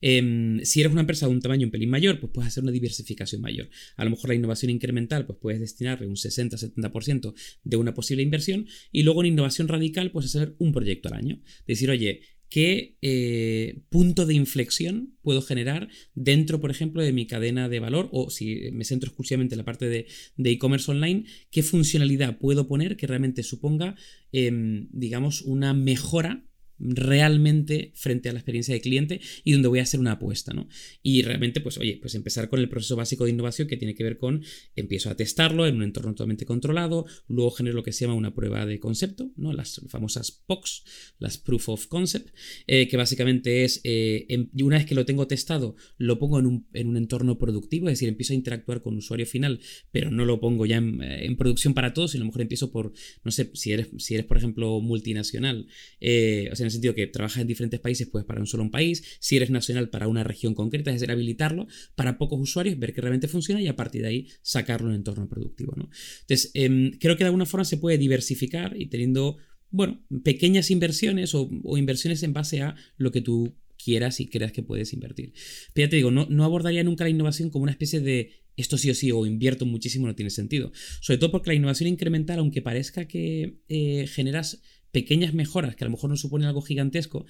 Em, si eres una empresa de un tamaño un pelín mayor, pues puedes hacer una diversificación mayor. A lo mejor la innovación incremental, pues puedes destinarle un 60-70% de una posible inversión y luego en innovación radical, puedes hacer un proyecto al año. Decir, oye, ¿qué eh, punto de inflexión puedo generar dentro, por ejemplo, de mi cadena de valor? O si me centro exclusivamente en la parte de e-commerce online, ¿qué funcionalidad puedo poner que realmente suponga, em, digamos, una mejora realmente frente a la experiencia de cliente y donde voy a hacer una apuesta, ¿no? Y realmente, pues, oye, pues empezar con el proceso básico de innovación que tiene que ver con empiezo a testarlo en un entorno totalmente controlado, luego genero lo que se llama una prueba de concepto, ¿no? Las famosas POCs, las Proof of Concept, eh, que básicamente es, eh, em, una vez que lo tengo testado, lo pongo en un, en un, entorno productivo, es decir, empiezo a interactuar con usuario final, pero no lo pongo ya en, eh, producción para todos, sino a lo mejor empiezo por, no sé, si eres, si eres por ejemplo, multinacional, o sea, sentido que trabajas en diferentes países, pues para un solo país, si eres nacional para una región concreta, es decir, habilitarlo para pocos usuarios, ver que realmente funciona y a partir de ahí sacarlo en entorno productivo. Entonces, em, creo que de alguna forma se puede diversificar y teniendo, bueno, pequeñas inversiones o, inversiones en base a lo que tú quieras y creas que puedes invertir. Pero ya te digo, no, no abordaría nunca la innovación como una especie de esto sí o sí o invierto muchísimo no tiene sentido. Sobre todo porque la innovación incremental, aunque parezca que eh, generas pequeñas mejoras que a lo mejor no suponen algo gigantesco,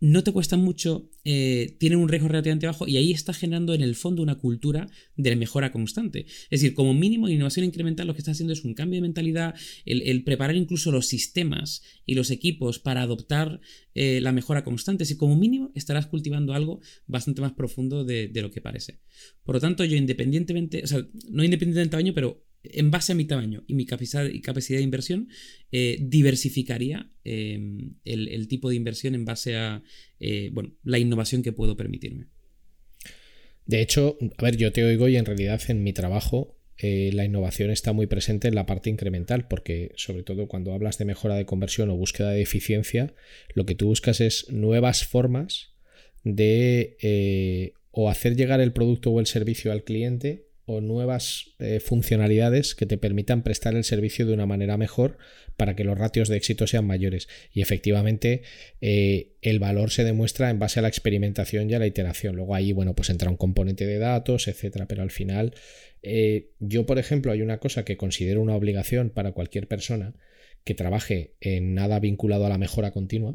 no te cuestan mucho, eh, tienen un riesgo relativamente bajo y ahí está generando en el fondo una cultura de mejora constante. Es decir, como mínimo innovación incremental lo que está haciendo es un cambio de mentalidad, el, preparar incluso los sistemas y los equipos para adoptar eh, la mejora constante. Si como mínimo estarás cultivando algo bastante más profundo de, de, lo que parece. Por lo tanto, yo independientemente, o sea, no independientemente del tamaño, pero en base a mi tamaño y mi capacidad, y capacidad de inversión, eh, diversificaría em, el, tipo de inversión en base a eh, bueno, la innovación que puedo permitirme. De hecho, a ver, yo te oigo y en realidad en mi trabajo eh, la innovación está muy presente en la parte incremental, porque sobre todo cuando hablas de mejora de conversión o búsqueda de eficiencia, lo que tú buscas es nuevas formas de o hacer llegar el producto o el servicio al cliente o nuevas eh, funcionalidades que te permitan prestar el servicio de una manera mejor para que los ratios de éxito sean mayores. Y efectivamente eh, el valor se demuestra en base a la experimentación y a la iteración. Luego ahí, bueno, pues entra un componente de datos, etcétera. Pero al final, eh, yo, por ejemplo, hay una cosa que considero una obligación para cualquier persona que trabaje en nada vinculado a la mejora continua,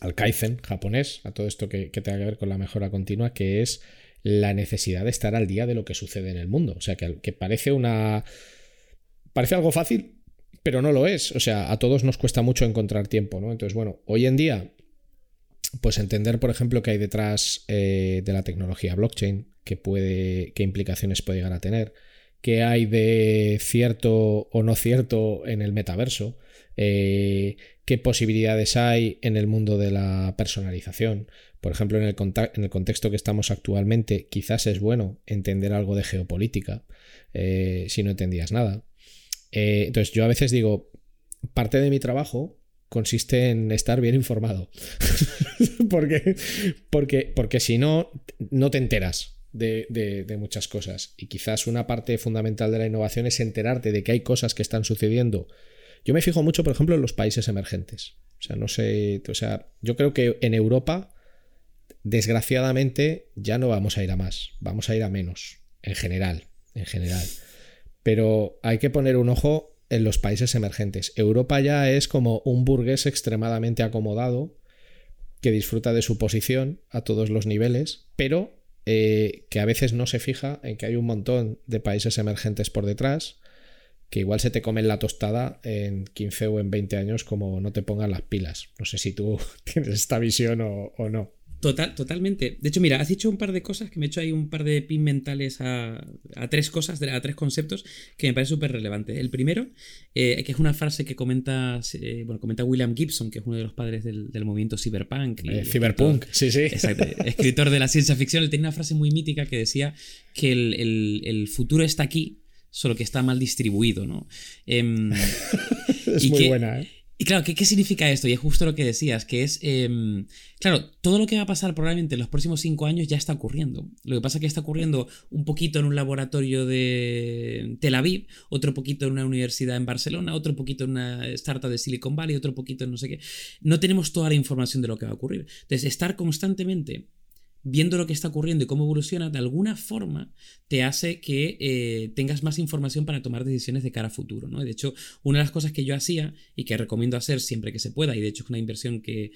al Kaizen japonés, a todo esto que, que tenga que ver con la mejora continua, que es la necesidad de estar al día de lo que sucede en el mundo. O sea, que, que parece una... Parece algo fácil, pero no lo es. O sea, a todos nos cuesta mucho encontrar tiempo, ¿no? Entonces, bueno, hoy en día, pues entender, por ejemplo, qué hay detrás eh, de la tecnología blockchain, qué, puede, qué implicaciones puede llegar a tener, qué hay de cierto o no cierto en el metaverso, eh, qué posibilidades hay en el mundo de la personalización. Por ejemplo, en el, en contexto que estamos actualmente, quizás es bueno entender algo de geopolítica eh, si no entendías nada. Eh, entonces, yo a veces digo, parte de mi trabajo consiste en estar bien informado. porque, porque, porque si no, no te enteras. De, muchas cosas. Y quizás una parte fundamental de la innovación es enterarte de que hay cosas que están sucediendo. Yo me fijo mucho, por ejemplo, en los países emergentes. O sea, no sé. O sea, yo creo que en Europa Desgraciadamente ya no vamos a ir a más, vamos a ir a menos, en general, en general. Pero hay que poner un ojo en los países emergentes. Europa ya es como un burgués extremadamente acomodado que disfruta de su posición a todos los niveles, pero eh, que a veces no se fija en que hay un montón de países emergentes por detrás que igual se te comen la tostada en 15 o en 20 años como no te pongan las pilas. No sé si tú tienes esta visión o no. Total, totalmente. De hecho, mira, has dicho un par de cosas que me he hecho ahí un par de pin mentales a, tres cosas, a tres conceptos que me parece súper relevante. El primero, eh, que es una frase que comenta, eh, bueno, comenta William Gibson, que es uno de los padres del, movimiento cyberpunk. Eh, cyberpunk, sí, sí. Exacto, escritor de la ciencia ficción. Él tenía una frase muy mítica que decía que el, futuro está aquí, solo que está mal distribuido, ¿no? Em, es muy buena, ¿eh? Y claro, ¿qué, significa esto? Y es justo lo que decías, que es, em, claro, todo lo que va a pasar probablemente en los próximos cinco años ya está ocurriendo. Lo que pasa es que está ocurriendo un poquito en un laboratorio de Tel Aviv, otro poquito en una universidad en Barcelona, otro poquito en una startup de Silicon Valley, otro poquito en no sé qué. No tenemos toda la información de lo que va a ocurrir. Entonces, estar constantemente viendo lo que está ocurriendo y cómo evoluciona, de alguna forma te hace que eh, tengas más información para tomar decisiones de cara a futuro. ¿no? De hecho, una de las cosas que yo hacía y que recomiendo hacer siempre que se pueda, y de hecho es una inversión que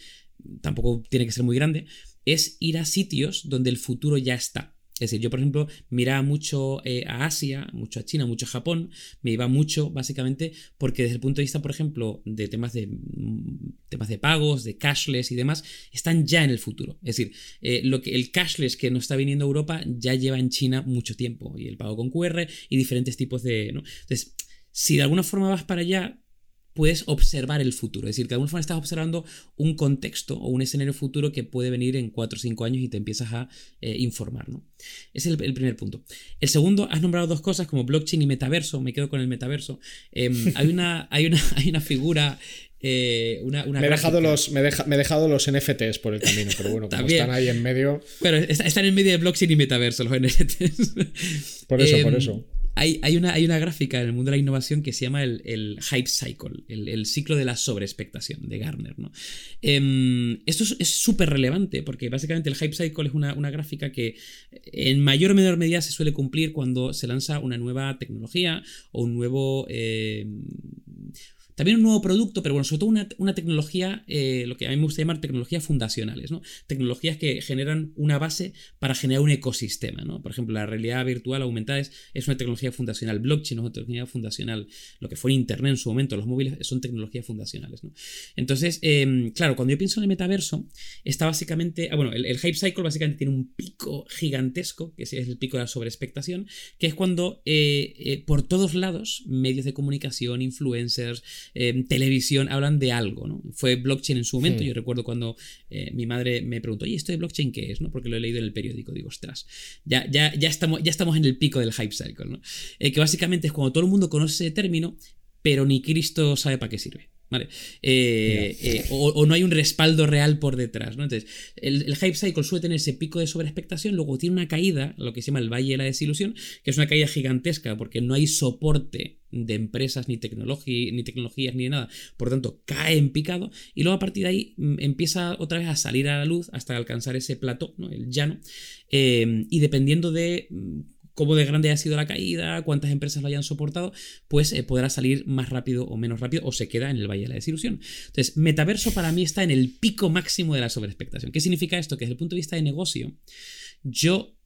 tampoco tiene que ser muy grande, es ir a sitios donde el futuro ya está. Es decir, yo, por ejemplo, miraba mucho eh, a Asia, mucho a China, mucho a Japón, me iba mucho, básicamente, porque desde el punto de vista, por ejemplo, de temas de, mm, temas de pagos, de cashless y demás, están ya en el futuro. Es decir, eh, lo que, el cashless que nos está viniendo a Europa ya lleva en China mucho tiempo, y el pago con QR y diferentes tipos de... Entonces, si de alguna forma vas para allá, puedes observar el futuro. Es decir, que de alguna forma estás observando un contexto o un escenario futuro que puede venir en 4 o 5 años y te empiezas a eh, informar. ¿no? Ese es el, primer punto. El segundo, has nombrado dos cosas como blockchain y metaverso. Me quedo con el metaverso. Em, hay, una, hay, una, hay una figura eh, una, me, he dejado los, me, he dejado los NFTs por el camino, pero bueno, como están ahí en medio. Pero están en medio de blockchain y metaverso los NFTs. Por eso, por em, eso hay, una, hay una gráfica en el mundo de la innovación que se llama el, hype cycle, el, ciclo de la sobreexpectación de Garner. ¿no? Em, esto es súper relevante porque básicamente el hype cycle es una, gráfica que en mayor o menor medida se suele cumplir cuando se lanza una nueva tecnología o un nuevo... Em, también un nuevo producto, pero bueno, sobre todo una, tecnología, eh, lo que a mí me gusta llamar tecnologías fundacionales, ¿no? Tecnologías que generan una base para generar un ecosistema, ¿no? Por ejemplo, la realidad virtual aumentada es, una tecnología fundacional, blockchain es una tecnología fundacional, lo que fue Internet en su momento, los móviles son tecnologías fundacionales. Entonces, em, claro, cuando yo pienso en el metaverso, está básicamente, ah, bueno, el, hype cycle básicamente tiene un pico gigantesco, que es el pico de la sobreexpectación, que es cuando eh, eh, por todos lados, medios de comunicación, influencers, televisión hablan de algo, ¿no? Fue blockchain en su momento, yo recuerdo cuando eh, mi madre me preguntó, ¿y esto de blockchain qué es? ¿no? Porque lo he leído en el periódico, digo, ostras, ya, ya, ya, estamos, ya estamos en el pico del hype cycle, ¿no? Eh, que básicamente es cuando todo el mundo conoce ese término, pero ni Cristo sabe para qué sirve. ¿Vale? Eh, o, no hay un respaldo real por detrás. ¿no? Entonces, el, el, hype cycle suele tener ese pico de sobreexpectación, luego tiene una caída, lo que se llama el valle de la desilusión, que es una caída gigantesca porque no hay soporte de empresas, ni, ni tecnologías, ni de nada. Por tanto, cae en picado y luego a partir de ahí mm, empieza otra vez a salir a la luz hasta alcanzar ese plato, ¿no? el llano. Eh, y dependiendo de mm, cómo de grande ha sido la caída, cuántas empresas lo hayan soportado, pues eh, podrá salir más rápido o menos rápido o se queda en el valle de la desilusión. Entonces, metaverso para mí está en el pico máximo de la sobreexpectación. ¿Qué significa esto? Que desde el punto de vista de negocio, yo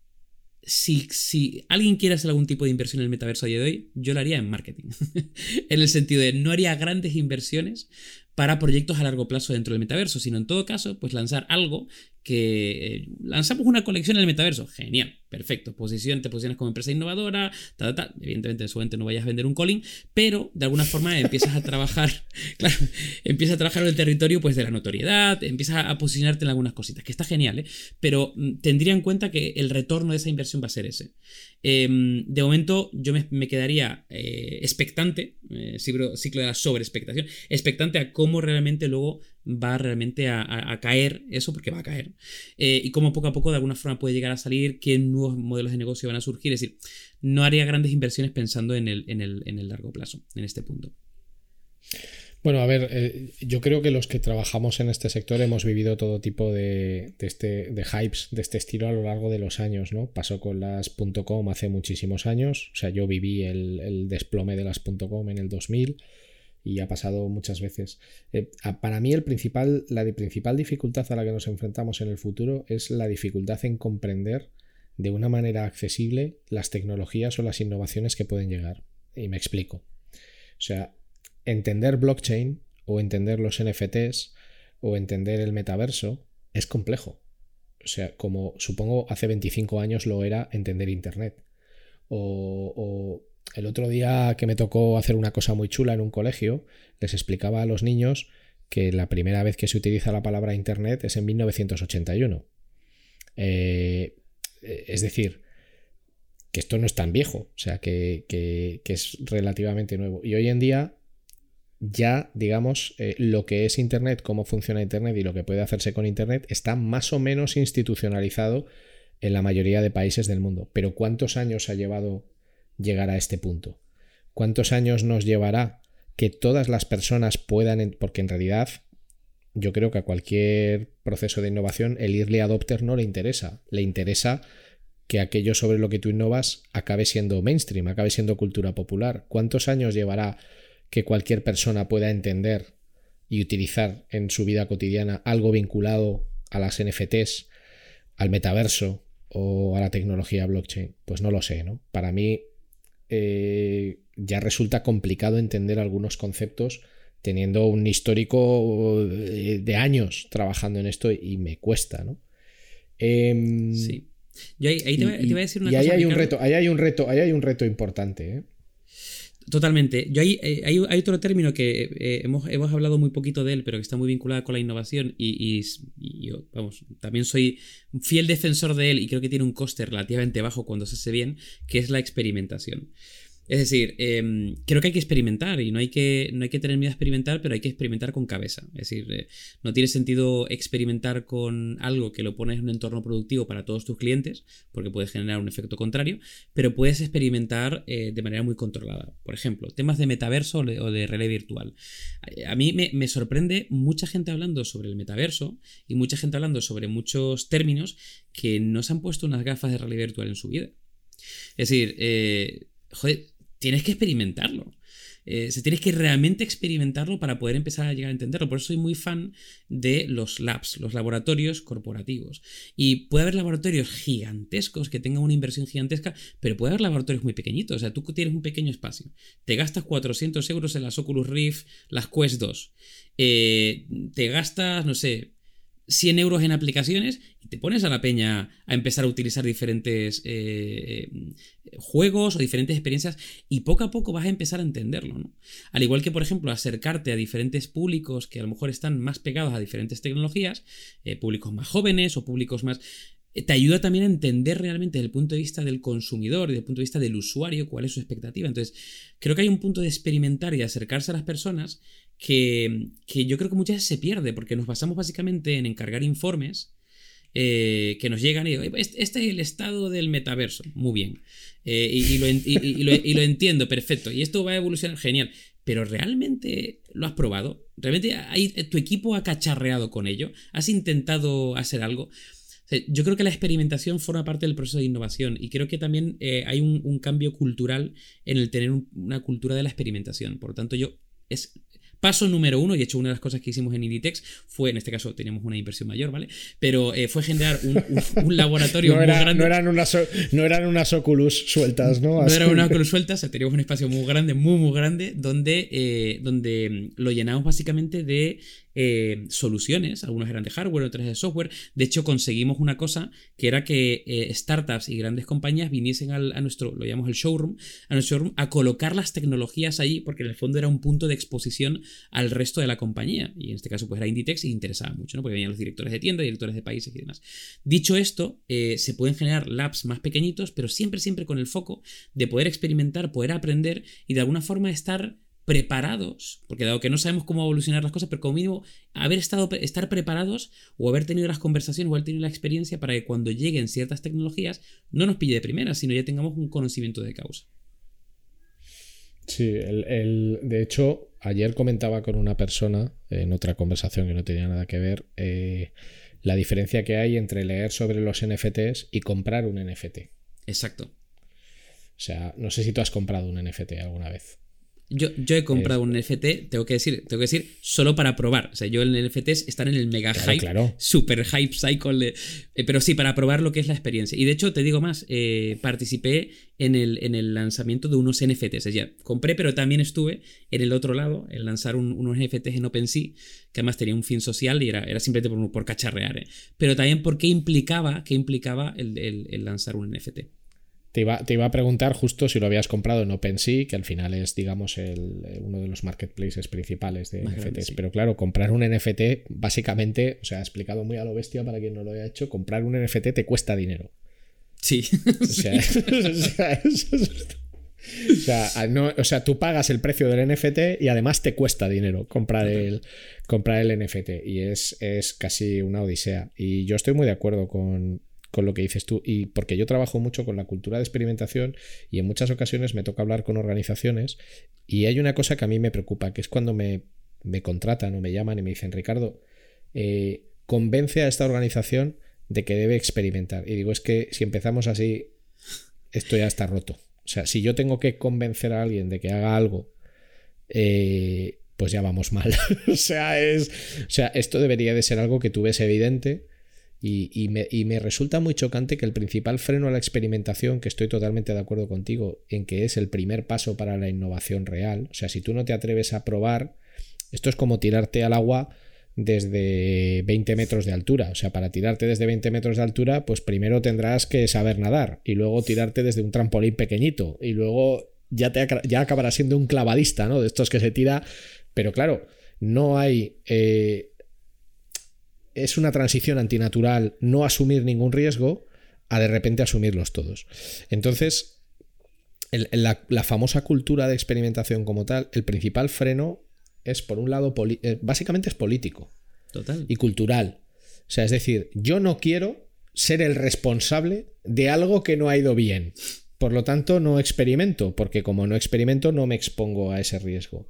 si, alguien quiere hacer algún tipo de inversión en el metaverso a día de hoy, yo lo haría en marketing. en el sentido de no haría grandes inversiones para proyectos a largo plazo dentro del metaverso, sino en todo caso, pues lanzar algo que eh, lanzamos una colección en el metaverso. Genial, perfecto. Posición, te posicionas como empresa innovadora, ta, ta, Evidentemente, en su momento no vayas a vender un calling, pero de alguna forma empiezas a trabajar, claro, empiezas a trabajar en el territorio pues de la notoriedad, empiezas a posicionarte en algunas cositas, que está genial, ¿eh? Pero mm, tendría en cuenta que el retorno de esa inversión va a ser ese. Em, de momento, yo me, quedaría eh, expectante, ciclo, ciclo de la sobreexpectación, expectante a cómo realmente luego va realmente a, caer eso, porque va a caer, eh, y cómo poco a poco de alguna forma puede llegar a salir, qué nuevos modelos de negocio van a surgir. Es decir, no haría grandes inversiones pensando en el, en el, largo plazo, en este punto. Bueno, a ver, eh, yo creo que los que trabajamos en este sector hemos vivido todo tipo de, este, de hypes de este estilo a lo largo de los años, ¿no? Pasó con las .com hace muchísimos años, o sea, yo viví el, el desplome de las .com en el 2000 y ha pasado muchas veces. Eh, para mí el principal, la principal dificultad a la que nos enfrentamos en el futuro es la dificultad en comprender de una manera accesible las tecnologías o las innovaciones que pueden llegar. Y me explico. O sea, entender blockchain o entender los NFTs o entender el metaverso es complejo. O sea, como supongo hace 25 años lo era entender Internet. O, o el otro día que me tocó hacer una cosa muy chula en un colegio, les explicaba a los niños que la primera vez que se utiliza la palabra Internet es en 1981. Eh, es decir, que esto no es tan viejo, o sea, que, es relativamente nuevo. Y hoy en día ya, digamos, eh, lo que es Internet, cómo funciona Internet y lo que puede hacerse con Internet está más o menos institucionalizado en la mayoría de países del mundo. Pero ¿cuántos años ha llevado llegar a este punto? ¿Cuántos años nos llevará que todas las personas puedan, porque en realidad yo creo que a cualquier proceso de innovación el early adopter no le interesa, le interesa que aquello sobre lo que tú innovas acabe siendo mainstream, acabe siendo cultura popular. ¿Cuántos años llevará que cualquier persona pueda entender y utilizar en su vida cotidiana algo vinculado a las NFTs, al metaverso o a la tecnología blockchain? Pues no lo sé, ¿no? Para mí eh, ya resulta complicado entender algunos conceptos teniendo un histórico de años trabajando en esto y me cuesta, ¿no? Em, sí. Yo ahí, te, voy, a decir una y ahí Hay un reto, ahí hay un reto, ahí hay un reto importante, ¿eh? Totalmente. Yo eh, hay, hay, otro término que eh, hemos, hemos, hablado muy poquito de él, pero que está muy vinculado con la innovación y, yo, vamos, también soy fiel defensor de él y creo que tiene un coste relativamente bajo cuando se hace bien, que es la experimentación. Es decir, em, creo que hay que experimentar y no hay que, no hay que tener miedo a experimentar, pero hay que experimentar con cabeza. Es decir, eh, no tiene sentido experimentar con algo que lo pones en un entorno productivo para todos tus clientes, porque puedes generar un efecto contrario, pero puedes experimentar eh, de manera muy controlada. Por ejemplo, temas de metaverso o de realidad virtual. A mí me, me sorprende mucha gente hablando sobre el metaverso y mucha gente hablando sobre muchos términos que no se han puesto unas gafas de realidad virtual en su vida. Es decir, eh, joder, tienes que experimentarlo. Eh, se tienes que realmente experimentarlo para poder empezar a llegar a entenderlo. Por eso soy muy fan de los labs, los laboratorios corporativos. Y puede haber laboratorios gigantescos que tengan una inversión gigantesca, pero puede haber laboratorios muy pequeñitos. O sea, tú tienes un pequeño espacio, te gastas 400 euros en las Oculus Rift, las Quest 2, eh, te gastas, no sé, 100 euros en aplicaciones y te pones a la peña a empezar a utilizar diferentes eh, juegos o diferentes experiencias y poco a poco vas a empezar a entenderlo. ¿no? Al igual que, por ejemplo, acercarte a diferentes públicos que a lo mejor están más pegados a diferentes tecnologías, eh, públicos más jóvenes o públicos más eh, te ayuda también a entender realmente desde el punto de vista del consumidor desde el punto de vista del usuario cuál es su expectativa. Entonces, creo que hay un punto de experimentar y acercarse a las personas que, yo creo que muchas veces se pierde, porque nos basamos básicamente en encargar informes eh, que nos llegan y este, este es el estado del metaverso, muy bien, eh, y, lo, entiendo, perfecto, y esto va a evolucionar genial, pero ¿realmente lo has probado? ¿Realmente hay, tu equipo ha cacharreado con ello? ¿Has intentado hacer algo? yo creo que la experimentación forma parte del proceso de innovación y creo que también eh, hay un, un, cambio cultural en el tener una cultura de la experimentación. Por lo tanto, yo es Paso número uno, y de hecho una de las cosas que hicimos en Inditex fue, en este caso teníamos una inversión mayor, ¿vale? Pero eh, fue generar un, laboratorio no muy grande. No eran, unas, no eran unas Oculus sueltas, ¿no? No eran unas Oculus sueltas, teníamos un espacio muy grande, muy, muy grande, donde, eh, donde lo llenamos básicamente de eh, soluciones, algunas eran de hardware, otras de software. De hecho, conseguimos una cosa que era que eh, startups y grandes compañías viniesen a nuestro, lo llamamos el showroom, a nuestro showroom a colocar las tecnologías allí, porque en el fondo era un punto de exposición al resto de la compañía. Y en este caso, pues era Inditex y interesaba mucho, ¿no? Porque venían los directores de tienda, directores de países y demás. Dicho esto, eh, se pueden generar labs más pequeñitos, pero siempre, siempre con el foco de poder experimentar, poder aprender y de alguna forma estar preparados, porque dado que no sabemos cómo evolucionar las cosas, pero como mínimo haber estado, estar preparados o haber tenido las conversaciones o haber tenido la experiencia para que cuando lleguen ciertas tecnologías no nos pille de primera, sino ya tengamos un conocimiento de causa. Sí, el, de hecho, ayer comentaba con una persona en otra conversación que no tenía nada que ver eh, la diferencia que hay entre leer sobre los NFTs y comprar un NFT. Exacto. O sea, no sé si tú has comprado un NFT alguna vez. Yo, yo he comprado un NFT, tengo que decir, tengo que decir, solo para probar. O sea, yo en NFTs están en el mega hype, super hype cycle. Eh, pero sí, para probar lo que es la experiencia. Y de hecho, te digo más, eh, participé en el, en el lanzamiento de unos NFTs. Es decir, compré, pero también estuve en el otro lado, en lanzar unos NFTs en OpenSea, que además tenía un fin social y era, era simplemente por, por cacharrear. ¿eh? Pero también porque implicaba, implicaba el, el lanzar un NFT. Te iba, a preguntar justo si lo habías comprado en OpenSea, que al final es, digamos, el, uno de los marketplaces principales de NFTs. Pero claro, comprar un NFT, básicamente, o sea, explicado muy a lo bestia para quien no lo haya hecho, comprar un NFT te cuesta dinero. Sí. O sea, o sea, tú pagas el precio del NFT y además te cuesta dinero comprar el, comprar el NFT. Y es, es casi una odisea. Y yo estoy muy de acuerdo con, con lo que dices tú. Y porque yo trabajo mucho con la cultura de experimentación y en muchas ocasiones me toca hablar con organizaciones y hay una cosa que a mí me preocupa, que es cuando me, contratan o me llaman y me dicen, Ricardo, eh, convence a esta organización de que debe experimentar. Y digo, es que si empezamos así, esto ya está roto. O sea, si yo tengo que convencer a alguien de que haga algo, eh, pues ya vamos mal. o sea, es. O sea, esto debería de ser algo que tú ves evidente Y, me, resulta muy chocante que el principal freno a la experimentación, que estoy totalmente de acuerdo contigo, en que es el primer paso para la innovación real, o sea, si tú no te atreves a probar, esto es como tirarte al agua desde 20 metros de altura. O sea, para tirarte desde 20 metros de altura, pues primero tendrás que saber nadar y luego tirarte desde un trampolín pequeñito y luego ya, te, ya acabarás siendo un clavadista, ¿no? De estos que se tira. Pero claro, no hay... Eh, es una transición antinatural no asumir ningún riesgo a de repente asumirlos todos. Entonces, la, la, famosa cultura de experimentación como tal, el principal freno es, por un lado, eh, básicamente es político. Total. Y cultural. O sea, es decir, yo no quiero ser el responsable de algo que no ha ido bien. Por lo tanto, no experimento, porque como no experimento, no me expongo a ese riesgo.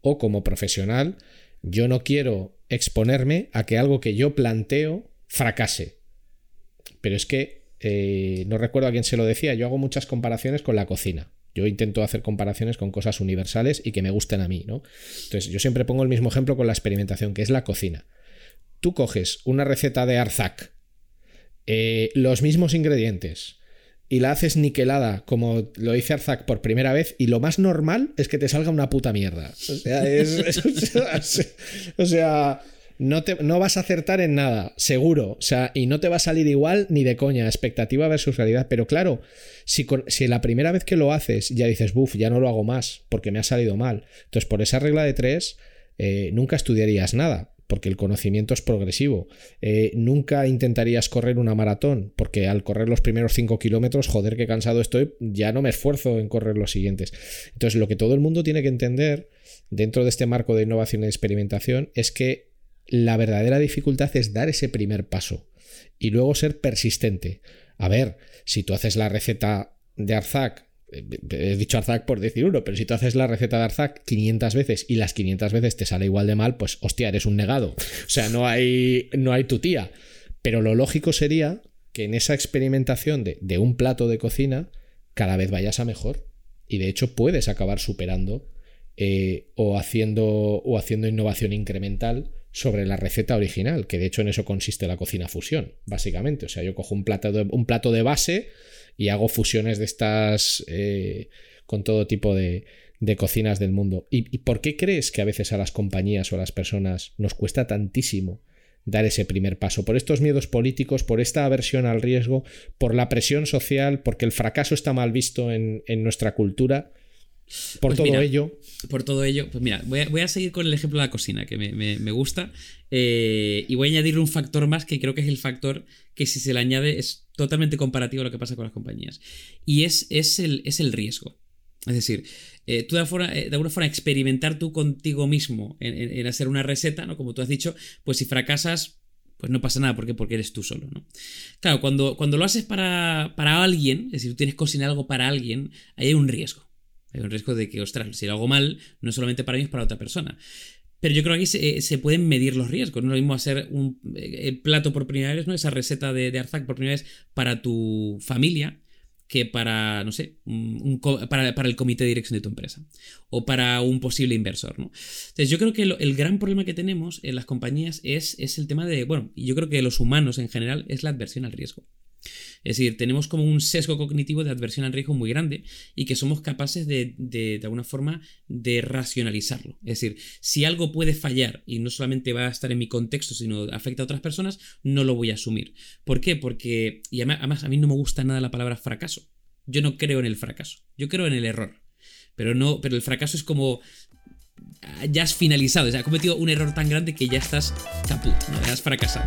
O como profesional, yo no quiero exponerme a que algo que yo planteo fracase. Pero es que, eh, no recuerdo a quién se lo decía, yo hago muchas comparaciones con la cocina. Yo intento hacer comparaciones con cosas universales y que me gusten a mí, ¿no? Entonces, yo siempre pongo el mismo ejemplo con la experimentación, que es la cocina. Tú coges una receta de Arzac, eh, los mismos ingredientes, y la haces niquelada, como lo dice Arzac por primera vez, y lo más normal es que te salga una puta mierda. O sea, es, o sea no, te, no, vas a acertar en nada, seguro. O sea, y no te va a salir igual ni de coña, expectativa versus realidad. Pero claro, si, si la primera vez que lo haces ya dices, buf, ya no lo hago más porque me ha salido mal. Entonces, por esa regla de tres, eh, nunca estudiarías nada porque el conocimiento es progresivo. Eh, nunca intentarías correr una maratón, porque al correr los primeros 5 kilómetros, joder, qué cansado estoy, ya no me esfuerzo en correr los siguientes. Entonces, lo que todo el mundo tiene que entender dentro de este marco de innovación y experimentación es que la verdadera dificultad es dar ese primer paso y luego ser persistente. A ver, si tú haces la receta de Arzac he dicho Arzac por decir uno, pero si tú haces la receta de Arzac 500 veces y las 500 veces te sale igual de mal, pues hostia, eres un negado. O sea, no hay, no hay tu tía. Pero lo lógico sería que en esa experimentación de, un plato de cocina cada vez vayas a mejor. Y de hecho puedes acabar superando eh, o, haciendo, o haciendo innovación incremental sobre la receta original, que de hecho en eso consiste la cocina fusión, básicamente. O sea, yo cojo un plato un plato de base y hago fusiones de estas eh, con todo tipo de, cocinas del mundo. ¿Y, por qué crees que a veces a las compañías o a las personas nos cuesta tantísimo dar ese primer paso? Por estos miedos políticos, por esta aversión al riesgo, por la presión social, porque el fracaso está mal visto en, nuestra cultura. Por pues todo ello. Por todo ello, pues mira, voy a, seguir con el ejemplo de la cocina, que me, gusta. Eh, y voy a añadir un factor más que creo que es el factor que si se le añade es totalmente comparativo a lo que pasa con las compañías. Y es, es, el, es el riesgo. Es decir, eh, tú de, eh, alguna forma experimentar tú contigo mismo en, hacer una receta, ¿no? Como tú has dicho, pues si fracasas, pues no pasa nada, porque porque eres tú solo, ¿no? Claro, cuando, cuando lo haces para, para alguien, es decir, tú tienes que cocinar algo para alguien, ahí hay un riesgo. Hay un riesgo de que, ostras, si lo hago mal, no solamente para mí, es para otra persona. Pero yo creo que aquí se, se, pueden medir los riesgos. No es lo mismo hacer un eh, plato por primera vez, ¿no? Esa receta de, de, Arzac por primera vez para tu familia que para, no sé, un, para, el comité de dirección de tu empresa o para un posible inversor, ¿no? Entonces yo creo que el gran problema que tenemos en las compañías es, es el tema de, bueno, yo creo que los humanos en general es la adversión al riesgo. Es decir, tenemos como un sesgo cognitivo de adversión al riesgo muy grande y que somos capaces de, de, de alguna forma, de racionalizarlo. Es decir, si algo puede fallar y no solamente va a estar en mi contexto, sino afecta a otras personas, no lo voy a asumir. ¿Por qué? Porque, y además a mí no me gusta nada la palabra fracaso. Yo no creo en el fracaso, yo creo en el error. Pero no, pero el fracaso es como ya has finalizado, o sea, has cometido un error tan grande que ya estás caput, ¿no? has fracasado.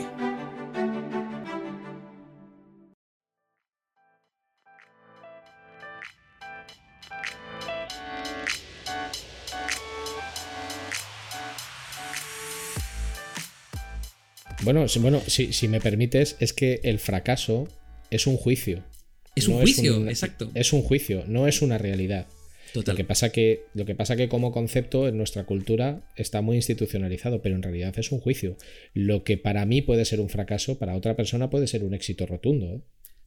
Bueno, si, bueno si, si me permites, es que el fracaso es un juicio. Es un No juicio, exacto. Es un juicio, no es una realidad. Total. Lo que pasa que lo que pasa que como concepto en nuestra cultura está muy institucionalizado, pero en realidad es un juicio. Lo que para mí puede ser un fracaso, para otra persona puede ser un éxito rotundo. ¿eh?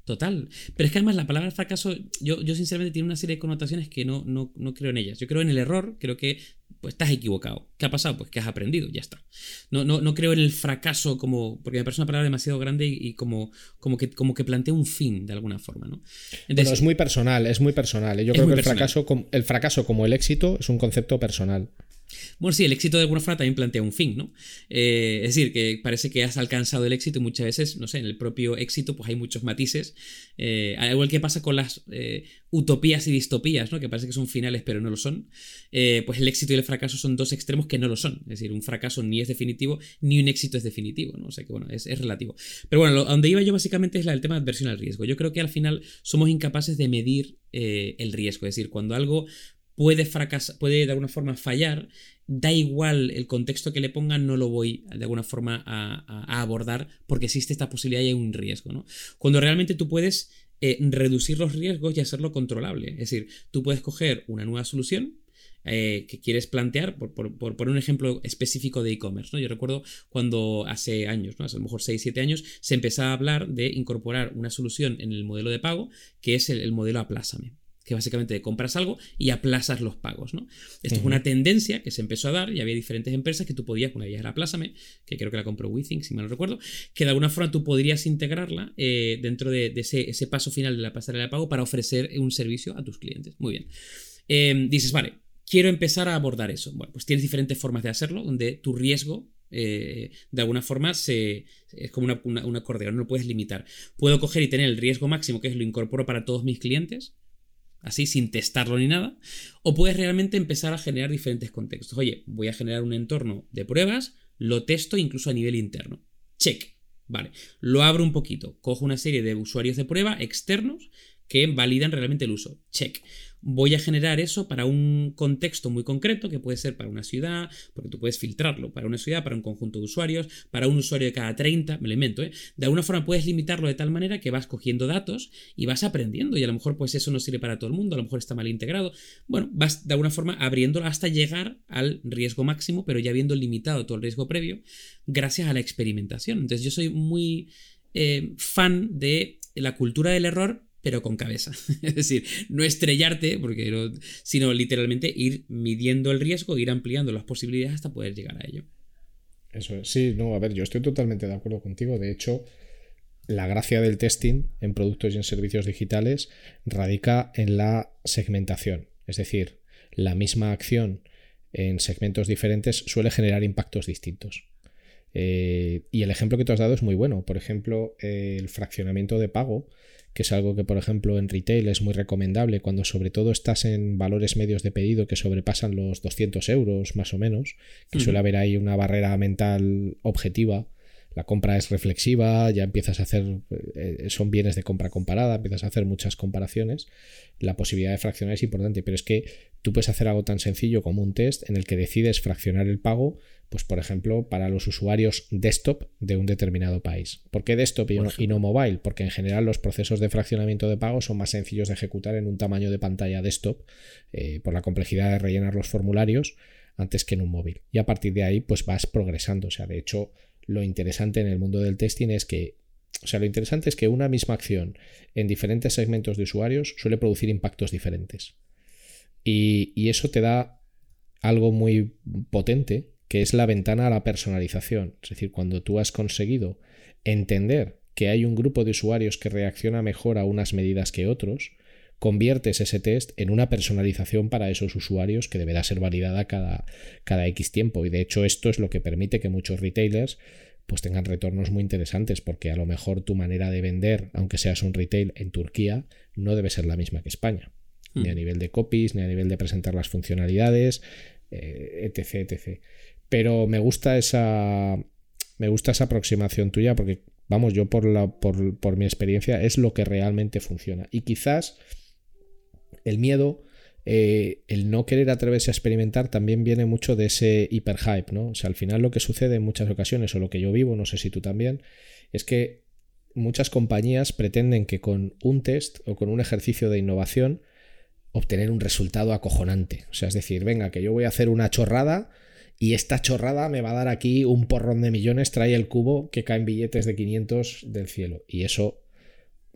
Total. Pero es que además la palabra fracaso, yo, yo sinceramente tiene una serie de connotaciones que no, no, no creo en ellas. Yo creo en el error, creo que pues estás equivocado. ¿Qué ha pasado? Pues que has aprendido, ya está. No, no, no creo en el fracaso como. Porque me parece una palabra demasiado grande y, y como, como, que, como que plantea un fin de alguna forma, ¿no? Bueno, es muy personal, es muy personal. ¿eh? Yo creo que el personal. fracaso, el fracaso como el éxito es un concepto personal. Bueno, sí, el éxito de alguna forma también plantea un fin, ¿no? Eh, es decir, que parece que has alcanzado el éxito y muchas veces, no sé, en el propio éxito pues hay muchos matices. Eh, al igual que pasa con las eh, utopías y distopías, ¿no? Que parece que son finales pero no lo son. Eh, pues el éxito y el fracaso son dos extremos que no lo son. Es decir, un fracaso ni es definitivo ni un éxito es definitivo, ¿no? O sea que bueno, es, es relativo. Pero bueno, donde iba yo básicamente es la- el tema de adversión al riesgo. Yo creo que al final somos incapaces de medir el riesgo. Es decir, cuando algo puede fracasar, puede de alguna forma fallar, da igual el contexto que le pongan, no lo voy de alguna forma a, abordar porque existe esta posibilidad y hay un riesgo, ¿no? Cuando realmente tú puedes eh, reducir los riesgos y hacerlo controlable. Es decir, tú puedes coger una nueva solución eh, que quieres plantear, por, por, por un ejemplo específico de e-commerce, ¿no? Yo recuerdo cuando hace años, ¿no? Hace a lo mejor 6-7 años, se empezaba a hablar de incorporar una solución en el modelo de pago, que es el, el modelo Aplázame que básicamente compras algo y aplazas los pagos, ¿no? Esto es una tendencia que se empezó a dar y había diferentes empresas que tú podías, una de ellas era Aplázame, que creo que la compró WeThink, si mal no recuerdo, que de alguna forma tú podrías integrarla eh, dentro de, de ese, ese paso final de la pasarela de pago para ofrecer un servicio a tus clientes. Muy bien. Eh, dices, vale, quiero empezar a abordar eso. Bueno, pues tienes diferentes formas de hacerlo, donde tu riesgo eh, de alguna forma se, es como una- una- un acordeón, no lo puedes limitar. Puedo coger y tener el riesgo máximo, que es lo incorporo para todos mis clientes, así sin testarlo ni nada, o puedes realmente empezar a generar diferentes contextos. Oye, voy a generar un entorno de pruebas, lo testo incluso a nivel interno. Check. Vale, lo abro un poquito, cojo una serie de usuarios de prueba externos que validan realmente el uso. Check. Voy a generar eso para un contexto muy concreto, que puede ser para una ciudad, porque tú puedes filtrarlo, para una ciudad, para un conjunto de usuarios, para un usuario de cada 30, me lo invento, ¿eh? De alguna forma puedes limitarlo de tal manera que vas cogiendo datos y vas aprendiendo, y a lo mejor pues eso no sirve para todo el mundo, a lo mejor está mal integrado. Bueno, vas de alguna forma abriéndolo hasta llegar al riesgo máximo, pero ya habiendo limitado todo el riesgo previo, gracias a la experimentación. Entonces yo soy muy eh, fan de la cultura del error, pero con cabeza. es decir, no estrellarte, porque no- sino literalmente ir midiendo el riesgo, ir ampliando las posibilidades hasta poder llegar a ello. Eso es. Sí, no, a ver, yo estoy totalmente de acuerdo contigo. De hecho, la gracia del testing en productos y en servicios digitales radica en la segmentación. Es decir, la misma acción en segmentos diferentes suele generar impactos distintos. Eh, y el ejemplo que tú has dado es muy bueno. Por ejemplo, el fraccionamiento de pago, que es algo que, por ejemplo, en retail es muy recomendable cuando sobre todo estás en valores medios de pedido que sobrepasan los 200 euros más o menos, que suele haber ahí una barrera mental objetiva. La compra es reflexiva, ya empiezas a hacer, eh, son bienes de compra comparada, empiezas a hacer muchas comparaciones. La posibilidad de fraccionar es importante, pero es que tú puedes hacer algo tan sencillo como un test en el que decides fraccionar el pago, pues por ejemplo, para los usuarios desktop de un determinado país. ¿Por qué desktop y no, y no mobile? Porque en general los procesos de fraccionamiento de pago son más sencillos de ejecutar en un tamaño de pantalla desktop eh, por la complejidad de rellenar los formularios antes que en un móvil. Y a partir de ahí, pues vas progresando. O sea, de hecho, lo interesante en el mundo del testing es que, o sea, lo interesante es que una misma acción en diferentes segmentos de usuarios suele producir impactos diferentes. Y, y eso te da algo muy potente, que es la ventana a la personalización. Es decir, cuando tú has conseguido entender que hay un grupo de usuarios que reacciona mejor a unas medidas que otros, conviertes ese test en una personalización para esos usuarios que deberá ser validada cada, cada X tiempo. Y de hecho esto es lo que permite que muchos retailers pues tengan retornos muy interesantes porque a lo mejor tu manera de vender, aunque seas un retail en Turquía, no debe ser la misma que España. Ni a Mm. nivel de copies, ni a nivel de presentar las funcionalidades, eh, etc, etc. Pero me gusta esa. Me gusta esa aproximación tuya porque, vamos, yo por, la, por, por mi experiencia es lo que realmente funciona. Y quizás el miedo, eh, el no querer atreverse a experimentar también viene mucho de ese hiperhype, ¿no? O sea, al final lo que sucede en muchas ocasiones, o lo que yo vivo, no sé si tú también, es que muchas compañías pretenden que con un test o con un ejercicio de innovación obtener un resultado acojonante. O sea, es decir, venga, que yo voy a hacer una chorrada y esta chorrada me va a dar aquí un porrón de millones, trae el cubo que caen billetes de 500 del cielo. Y eso,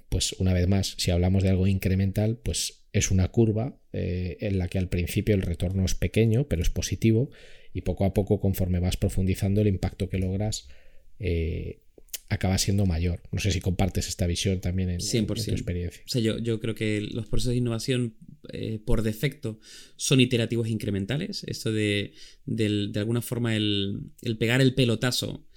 pues una vez más, si hablamos de algo incremental, pues es una curva eh, en la que al principio el retorno es pequeño, pero es positivo, y poco a poco, conforme vas profundizando, el impacto que logras eh, acaba siendo mayor. No sé si compartes esta visión también en, tu experiencia. O sea, yo, yo, creo que los procesos de innovación eh, por defecto son iterativos incrementales. Esto de, de, de alguna forma, el, el, pegar el pelotazo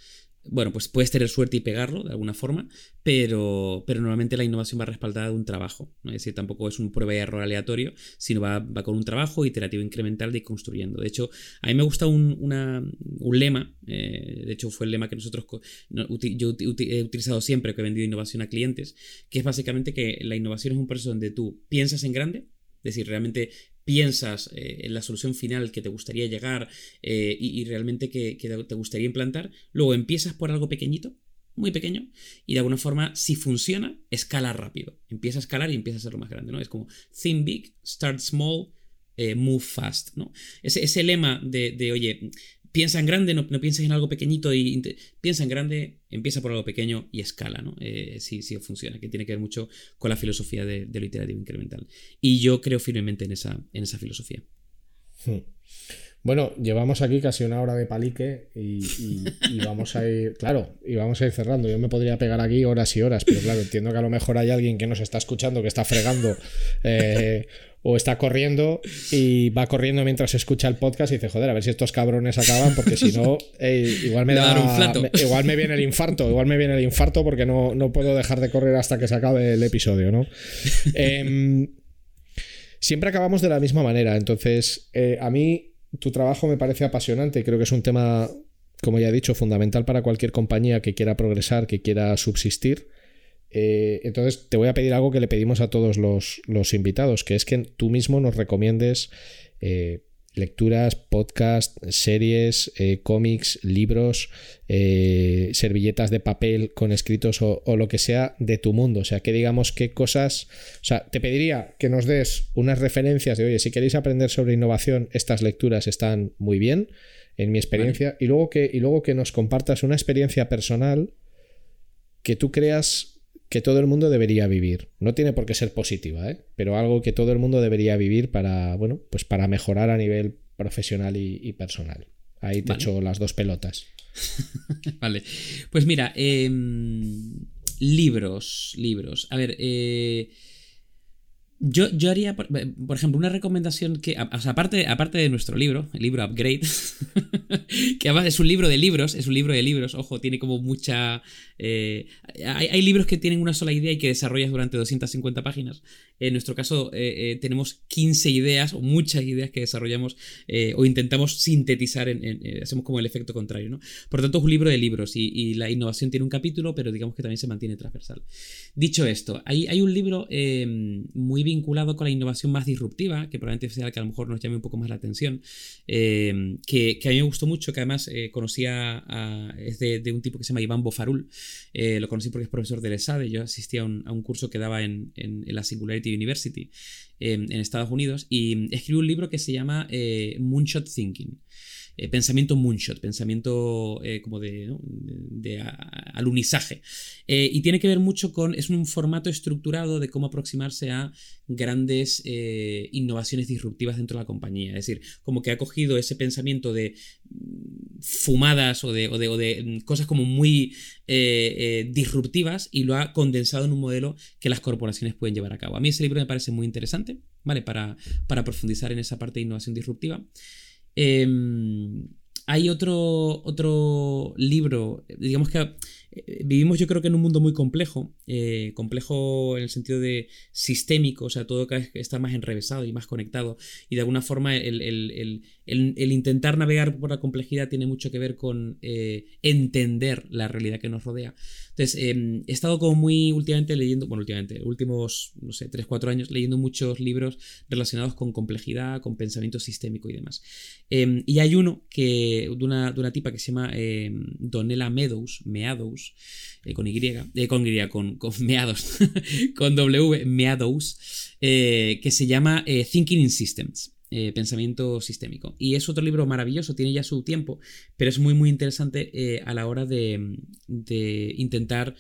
bueno, pues puedes tener suerte y pegarlo de alguna forma, pero, pero normalmente la innovación va respaldada de un trabajo. ¿no? Es decir, tampoco es un prueba y error aleatorio, sino va, con un trabajo iterativo incremental de ir construyendo. De hecho, a mí me gusta un, un lema, eh, de hecho fue el lema que nosotros, yo he utilizado siempre que he vendido innovación a clientes, que es básicamente que la innovación es un proceso donde tú piensas en grande, es decir, realmente piensas eh, en la solución final que te gustaría llegar eh, y, realmente que, te gustaría implantar, luego empiezas por algo pequeñito, muy pequeño, y de alguna forma, si funciona, escala rápido. Empieza a escalar y empieza a ser lo más grande, ¿no? Es como think big, start small, eh, move fast, ¿no? Ese, ese lema de, de, oye, piensa en grande, no, pienses en algo pequeñito y piensa en grande, empieza por algo pequeño y escala, ¿no? Eh, sí, sí funciona, que tiene que ver mucho con la filosofía de, lo iterativo incremental. Y yo creo firmemente en esa, en esa filosofía. Hmm. Bueno, llevamos aquí casi una hora de palique y, vamos a ir, claro, y vamos a ir cerrando. Yo me podría pegar aquí horas y horas, pero claro, entiendo que a lo mejor hay alguien que nos está escuchando, que está fregando eh, o está corriendo y va corriendo mientras escucha el podcast y dice, joder, a ver si estos cabrones acaban, porque si no, igual me da, igual me viene el infarto, igual me viene el infarto porque no, no puedo dejar de correr hasta que se acabe el episodio, ¿no? Em, siempre acabamos de la misma manera, entonces eh, a mí tu trabajo me parece apasionante, creo que es un tema, como ya he dicho, fundamental para cualquier compañía que quiera progresar, que quiera subsistir. Eh, entonces te voy a pedir algo que le pedimos a todos los, invitados, que es que tú mismo nos recomiendes eh, lecturas, podcasts, series, eh, cómics, libros, servilletas de papel con escritos o, o, lo que sea de tu mundo. O sea, que digamos qué cosas... O sea, te pediría que nos des unas referencias de, oye, si queréis aprender sobre innovación, estas lecturas están muy bien, en mi experiencia, y, luego que, y luego que nos compartas una experiencia personal que tú creas que todo el mundo debería vivir. No tiene por qué ser positiva, ¿eh? pero algo que todo el mundo debería vivir para, bueno, pues para mejorar a nivel profesional y, personal. Ahí te echo las dos pelotas. vale. Pues mira, em, libros, libros. A ver, eh, yo, yo haría, por, ejemplo, una recomendación que, aparte, aparte de nuestro libro, el libro Upgrade, que además es un libro de libros, es un libro de libros, ojo, tiene como mucha... Eh, hay, libros que tienen una sola idea y que desarrollas durante 250 páginas. En nuestro caso eh, eh, tenemos 15 ideas o muchas ideas que desarrollamos o intentamos sintetizar, en, hacemos como el efecto contrario, ¿no? Por lo tanto, es un libro de libros y, la innovación tiene un capítulo, pero digamos que también se mantiene transversal. Dicho esto, hay, hay un libro muy vinculado con la innovación más disruptiva, que probablemente sea el que a lo mejor nos llame un poco más la atención, que, que, a mí me mucho, que además conocía, es de, un tipo que se llama Iván Bofarul, eh, lo conocí porque es profesor del ESADE. Yo asistía a un, curso que daba en, la Singularity University en Estados Unidos y escribió un libro que se llama eh, Moonshot Thinking. Eh, pensamiento moonshot, pensamiento eh, como de, de, alunizaje. Eh, y tiene que ver mucho con, es un formato estructurado de cómo aproximarse a grandes innovaciones disruptivas dentro de la compañía. Es decir, como que ha cogido ese pensamiento de mm, fumadas o de, mm, cosas como muy disruptivas y lo ha condensado en un modelo que las corporaciones pueden llevar a cabo. A mí ese libro me parece muy interesante, ¿vale? Para profundizar en esa parte de innovación disruptiva. Em, hay otro, otro libro, digamos que eh, vivimos yo creo que en un mundo muy complejo, eh, complejo en el sentido de sistémico, o sea, todo cada vez está más enrevesado y más conectado, y de alguna forma el, intentar navegar por la complejidad tiene mucho que ver con eh, entender la realidad que nos rodea. Entonces eh, he estado como muy últimamente leyendo, bueno, últimamente, últimos, no sé, 3, 4 años, leyendo muchos libros relacionados con complejidad, con pensamiento sistémico y demás. Eh, y hay uno que, de una, de una tipa que se llama eh, Donella Meadows, Meadows, eh, con Y, eh, con Y, con, con Meadows, con W, Meadows, eh, que se llama Thinking in Systems. Eh, pensamiento sistémico. Y es otro libro maravilloso, tiene ya su tiempo, pero es muy, muy interesante eh, a la hora de, de intentar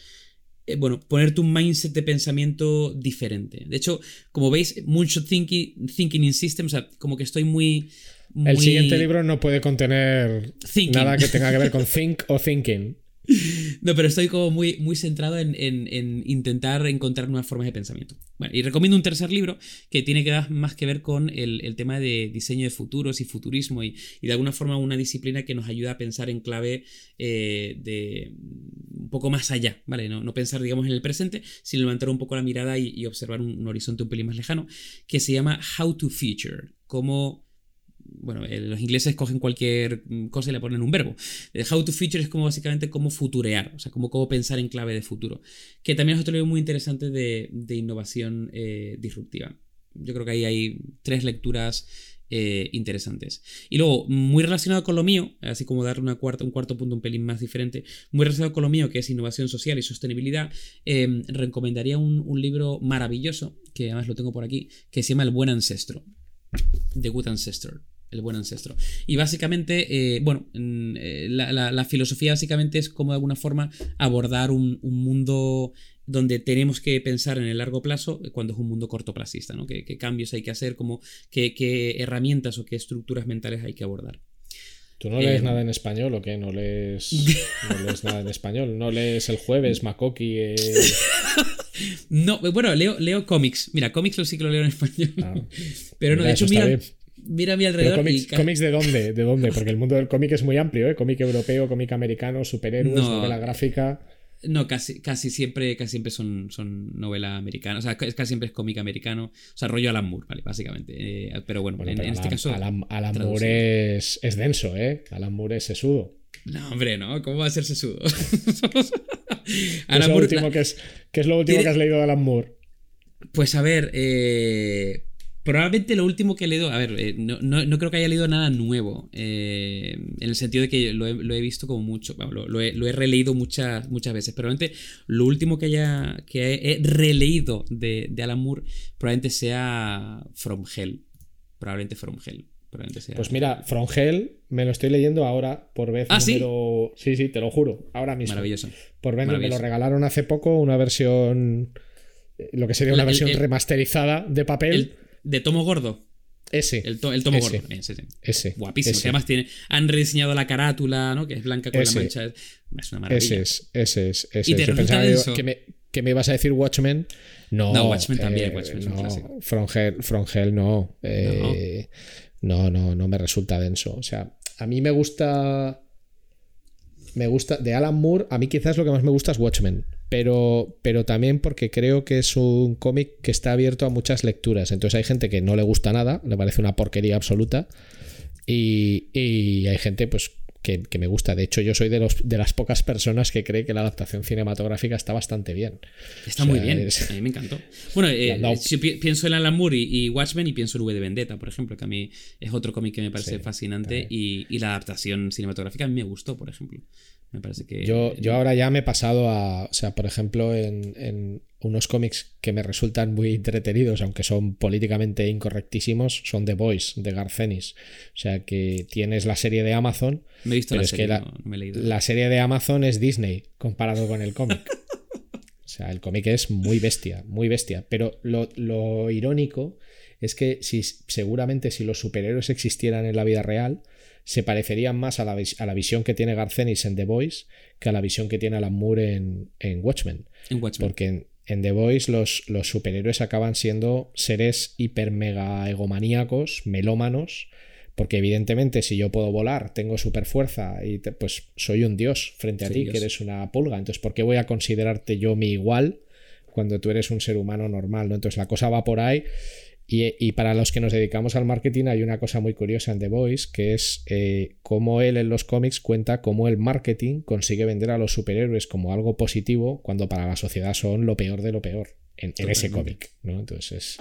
eh, bueno, ponerte un mindset de pensamiento diferente. De hecho, como veis, mucho thinking, thinking in systems, o sea, como que estoy muy... El siguiente libro no puede contener Thinking. nada que tenga que ver con think o thinking. No, pero estoy como muy, muy centrado en, en- en intentar encontrar nuevas formas de pensamiento. Bueno, y recomiendo un tercer libro que tiene que ver más que ver con el, el tema de diseño de futuros y futurismo y, y de alguna forma una disciplina que nos ayuda a pensar en clave eh, de un poco más allá, ¿vale? No, no pensar, digamos, en el presente, sino levantar un poco la mirada y, y observar un, un horizonte un pelín más lejano, que se llama How to Future, cómo bueno, eh, los ingleses cogen cualquier cosa y le ponen un verbo. El How to Future es como básicamente cómo futurear, o sea, cómo, cómo pensar en clave de futuro. Que también es otro libro muy interesante de, de innovación eh, disruptiva. Yo creo que ahí hay tres lecturas eh, interesantes. Y luego, muy relacionado con lo mío, así como dar una cuarta, un cuarto punto un pelín más diferente, muy relacionado con lo mío, que es innovación social y sostenibilidad, eh, recomendaría un, un libro maravilloso, que además lo tengo por aquí, que se llama El Buen Ancestro. The Good Ancestor. El buen ancestro. Y básicamente, eh, bueno, eh, la, la- la filosofía básicamente es como de alguna forma abordar un, un mundo donde tenemos que pensar en el largo plazo eh, cuando es un mundo cortoplacista, ¿no? ¿Qué, qué cambios hay que hacer? Como, qué, qué herramientas o qué estructuras mentales hay que abordar? ¿Tú no lees Eh, nada en español o qué? ¿No lees, no lees nada en español? ¿No lees el jueves, Makoki? eh? No, bueno, leo, leo cómics. Mira, cómics lo sí que lo leo en español. Ah, Pero no, mira, de hecho, mira, bien. mira a mi ¿Pero alrededor. cómics, y ca- cómics de dónde? ¿De dónde? Porque el mundo del cómic es muy amplio, ¿eh? Cómic europeo, cómic americano, superhéroes, No. novela gráfica. No, casi, casi siempre, casi siempre son, son novela americana. O sea, ca- casi siempre es cómic americano. O sea, rollo Alan Moore, ¿vale? Básicamente. Eh, pero bueno, Bueno, en, pero en este caso. Alan-. Moore es, es denso, ¿eh? Alan Moore es sesudo. No, hombre, no. ¿Cómo va a ser sesudo? ¿Qué Alan es, lo Moore, último la- que es, qué es lo último Tiene- que has leído de Alan Moore? Pues a ver, eh, probablemente lo último que he leído, a ver, eh, no, no- no creo que haya leído nada nuevo, eh, en el sentido de que lo he, lo he visto como mucho, bueno, lo, lo he, lo he releído muchas, muchas veces, probablemente lo último que haya que he, he releído de, de Alan Moore probablemente sea From Hell, probablemente From Hell. Pues mira, From Hell me lo estoy leyendo ahora por vez ¿Ah, sí? número. Sí, sí, te lo juro. Ahora mismo. Maravilloso. Por vez me lo Maravilloso. regalaron hace poco, una versión. eh, Lo que sería una El- versión el- remasterizada de papel. El, de tomo gordo. ese. El, to- el tomo Ese. gordo. Ese, sí. ese. Guapísimo. ese. que además tiene, han rediseñado la carátula, ¿no? Que es blanca con la mancha. Es una maravilla. Ese es, ese es, ese ¿Y te Yo pensaba denso? que me, que me ibas a decir Watchmen. No, No, Watchmen también, eh, Watchmen es un no, clásico. From Hell, From Hell no. Eh, no, no, no me resulta denso. O sea, a mí me gusta. Me gusta. De Alan Moore, a mí quizás lo que más me gusta es Watchmen. Pero, pero también porque creo que es un cómic que está abierto a muchas lecturas. Entonces hay gente que no le gusta nada, le parece una porquería absoluta. Y, y hay gente, pues, que, que me gusta. De hecho, yo soy de, los, de las pocas personas que cree que la adaptación cinematográfica está bastante bien. Está O muy bien, es- a mí me encantó. Bueno, eh, si pienso en Alan Moore y, y Watchmen y pienso en V de Vendetta, por ejemplo, que a mí es otro cómic que me parece Sí, fascinante y, y la adaptación cinematográfica a mí me gustó, por ejemplo. Me parece que... Yo, yo ahora ya me he pasado a, o sea, por ejemplo, en, en unos cómics que me resultan muy entretenidos, aunque son políticamente incorrectísimos, son The Boys, de Garcenis. O sea, que tienes la serie de Amazon, me he visto pero la es serie, que la, no, no me he leído. la serie de Amazon es Disney comparado con el cómic. O sea, el cómic es muy bestia, muy bestia. Pero lo, lo irónico es que si, seguramente si los superhéroes existieran en la vida real, se parecerían más a la, a la visión que tiene Garcenis en The Voice que a la visión que tiene Alan Moore en, en Watchmen. en Watchmen. Porque en, en The Voice los, los superhéroes acaban siendo seres hiper mega egomaníacos, melómanos, porque evidentemente si yo puedo volar, tengo super fuerza y te- pues soy un dios frente a ti, Dios. que eres una pulga. Entonces, ¿por qué voy a considerarte yo mi igual cuando tú eres un ser humano normal? ¿no? Entonces la cosa va por ahí. Y, para los que nos dedicamos al marketing hay una cosa muy curiosa en The Voice, que es eh, cómo él en los cómics cuenta cómo el marketing consigue vender a los superhéroes como algo positivo cuando para la sociedad son lo peor de lo peor en, en ese cómic. ¿no? Entonces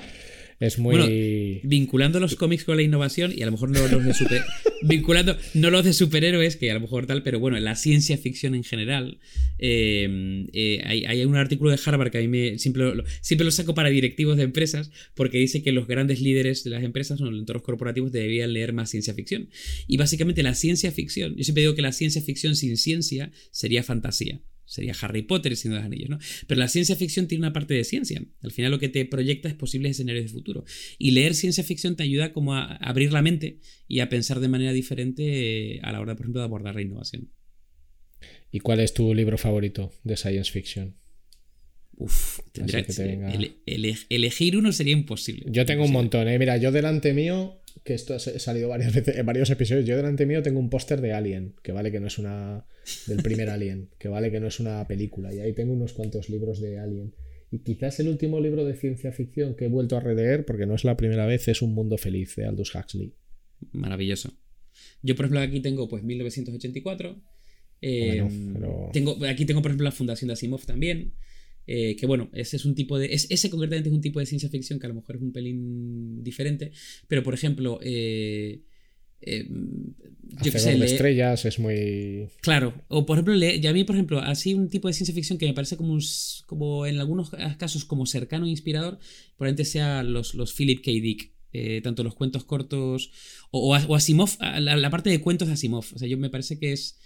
es muy. vinculando los cómics con la innovación y a lo mejor no los de super. vinculando, no los de superhéroes, que a lo mejor tal, pero bueno, la ciencia ficción en general. Eh, eh, hay, un artículo de Harvard que a mí me. Siempre lo, siempre lo saco para directivos de empresas, porque dice que los grandes líderes de las empresas o los entornos corporativos deberían leer más ciencia ficción. Y básicamente la ciencia ficción. Yo siempre digo que la ciencia ficción sin ciencia sería fantasía sería Harry Potter siendo los anillos, ¿no? Pero la ciencia ficción tiene una parte de ciencia. Al final lo que te proyecta es posibles escenarios de futuro. Y leer ciencia ficción te ayuda como a abrir la mente y a pensar de manera diferente eh, a la hora, por ejemplo, de abordar la innovación. ¿Y cuál es tu libro favorito de science fiction? Uf, tendría que, elegir uno sería imposible. Yo tengo un montón, ¿eh? Mira, yo delante mío que esto ha salido varias veces en varios episodios. Yo delante mío tengo un póster de Alien, que vale que no es una. del primer Alien, que vale que no es una película. Y ahí tengo unos cuantos libros de Alien. Y quizás el último libro de ciencia ficción que he vuelto a releer, porque no es la primera vez, es Un Mundo Feliz de Aldous Huxley. Maravilloso. Yo, por ejemplo, aquí tengo pues 1984. Eh, tengo, aquí tengo, por ejemplo, la Fundación de Asimov también. Eh, que bueno, ese es un tipo de. ese concretamente es un tipo de ciencia ficción que a lo mejor es un pelín diferente. Pero por ejemplo. Eh, eh yo que sé, estrellas es muy. Claro. O por ejemplo, y a mí, por ejemplo, así un tipo de ciencia ficción que me parece como, como en algunos casos como cercano e inspirador, probablemente sea los, los Philip K. Dick. Eh, tanto los cuentos cortos o, o Asimov, la, la, parte de cuentos de Asimov. O sea, yo me parece que es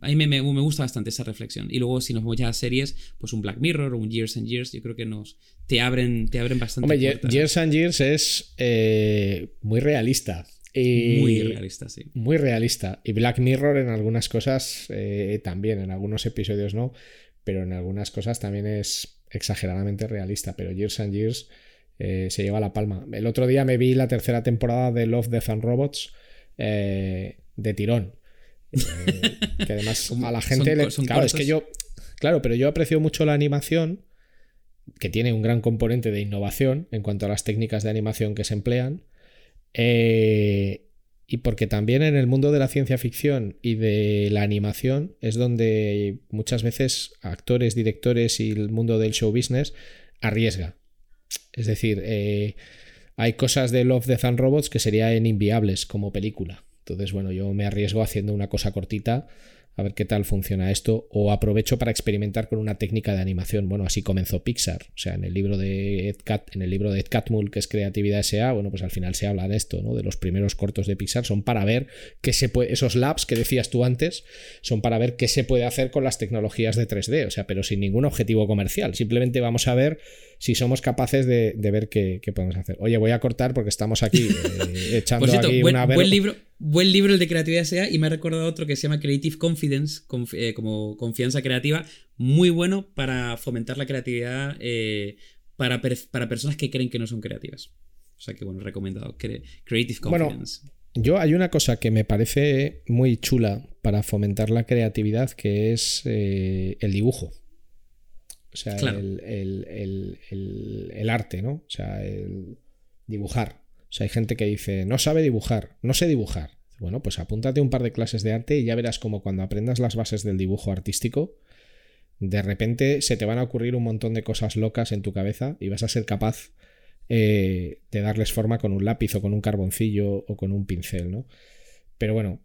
a mí me, gusta bastante esa reflexión. Y luego, si nos vamos ya a series, pues un Black Mirror o un Years and Years, yo creo que nos te abren, te abren bastante. Hombre, Years and Years es eh, muy realista. muy realista, sí. Muy realista. Y Black Mirror en algunas cosas eh, también, en algunos episodios no, pero en algunas cosas también es exageradamente realista. Pero Years and Years eh, se lleva la palma. El otro día me vi la tercera temporada de Love, Death and Robots de tirón eh, que además a la gente le. claro, es que yo. Claro, pero yo aprecio mucho la animación, que tiene un gran componente de innovación en cuanto a las técnicas de animación que se emplean. Eh, y porque también en el mundo de la ciencia ficción y de la animación es donde muchas veces actores, directores y el mundo del show business arriesga. Es decir, eh, hay cosas de Love, Death and Robots que serían inviables como película. Entonces, bueno, yo me arriesgo haciendo una cosa cortita a ver qué tal funciona esto, o aprovecho para experimentar con una técnica de animación. Bueno, así comenzó Pixar. O sea, en el libro de Ed, Cat, en el libro de Ed Catmull, que es Creatividad SA, bueno, pues al final se habla de esto, ¿no? De los primeros cortos de Pixar, son para ver qué se puede, esos labs que decías tú antes, son para ver qué se puede hacer con las tecnologías de 3D, o sea, pero sin ningún objetivo comercial. Simplemente vamos a ver si somos capaces de, ver qué, podemos hacer. Oye, voy a cortar porque estamos aquí eh, echando aquí una buen libro Buen libro el de creatividad sea y me ha recordado otro que se llama Creative Confidence, eh, como confianza creativa, muy bueno para fomentar la creatividad eh, para, para, personas que creen que no son creativas. O sea que bueno, recomendado. Creative Confidence. Bueno, yo hay una cosa que me parece muy chula para fomentar la creatividad que es eh, el dibujo. O sea, el, el arte, ¿no? O sea, el dibujar. O sea, hay gente que dice, no sabe dibujar, no sé dibujar. Bueno, pues apúntate un par de clases de arte y ya verás como cuando aprendas las bases del dibujo artístico, de repente se te van a ocurrir un montón de cosas locas en tu cabeza y vas a ser capaz eh, de darles forma con un lápiz o con un carboncillo o con un pincel, ¿no? Pero bueno,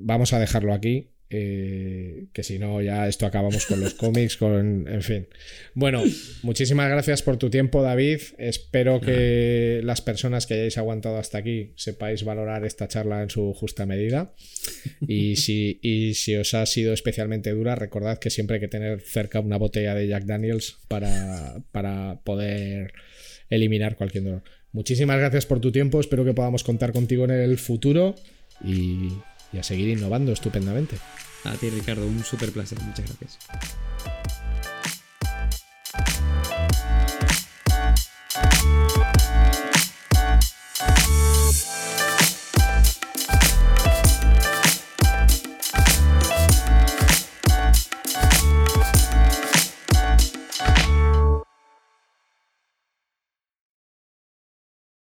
vamos a dejarlo aquí. Eh, que si no, ya esto acabamos con los cómics, con. En fin. Bueno, muchísimas gracias por tu tiempo, David. Espero que las personas que hayáis aguantado hasta aquí sepáis valorar esta charla en su justa medida. Y si, y si os ha sido especialmente dura, recordad que siempre hay que tener cerca una botella de Jack Daniels para, para poder eliminar cualquier dolor. Muchísimas gracias por tu tiempo. Espero que podamos contar contigo en el futuro. Y y a seguir innovando estupendamente. A ti, Ricardo, un súper placer. Muchas gracias.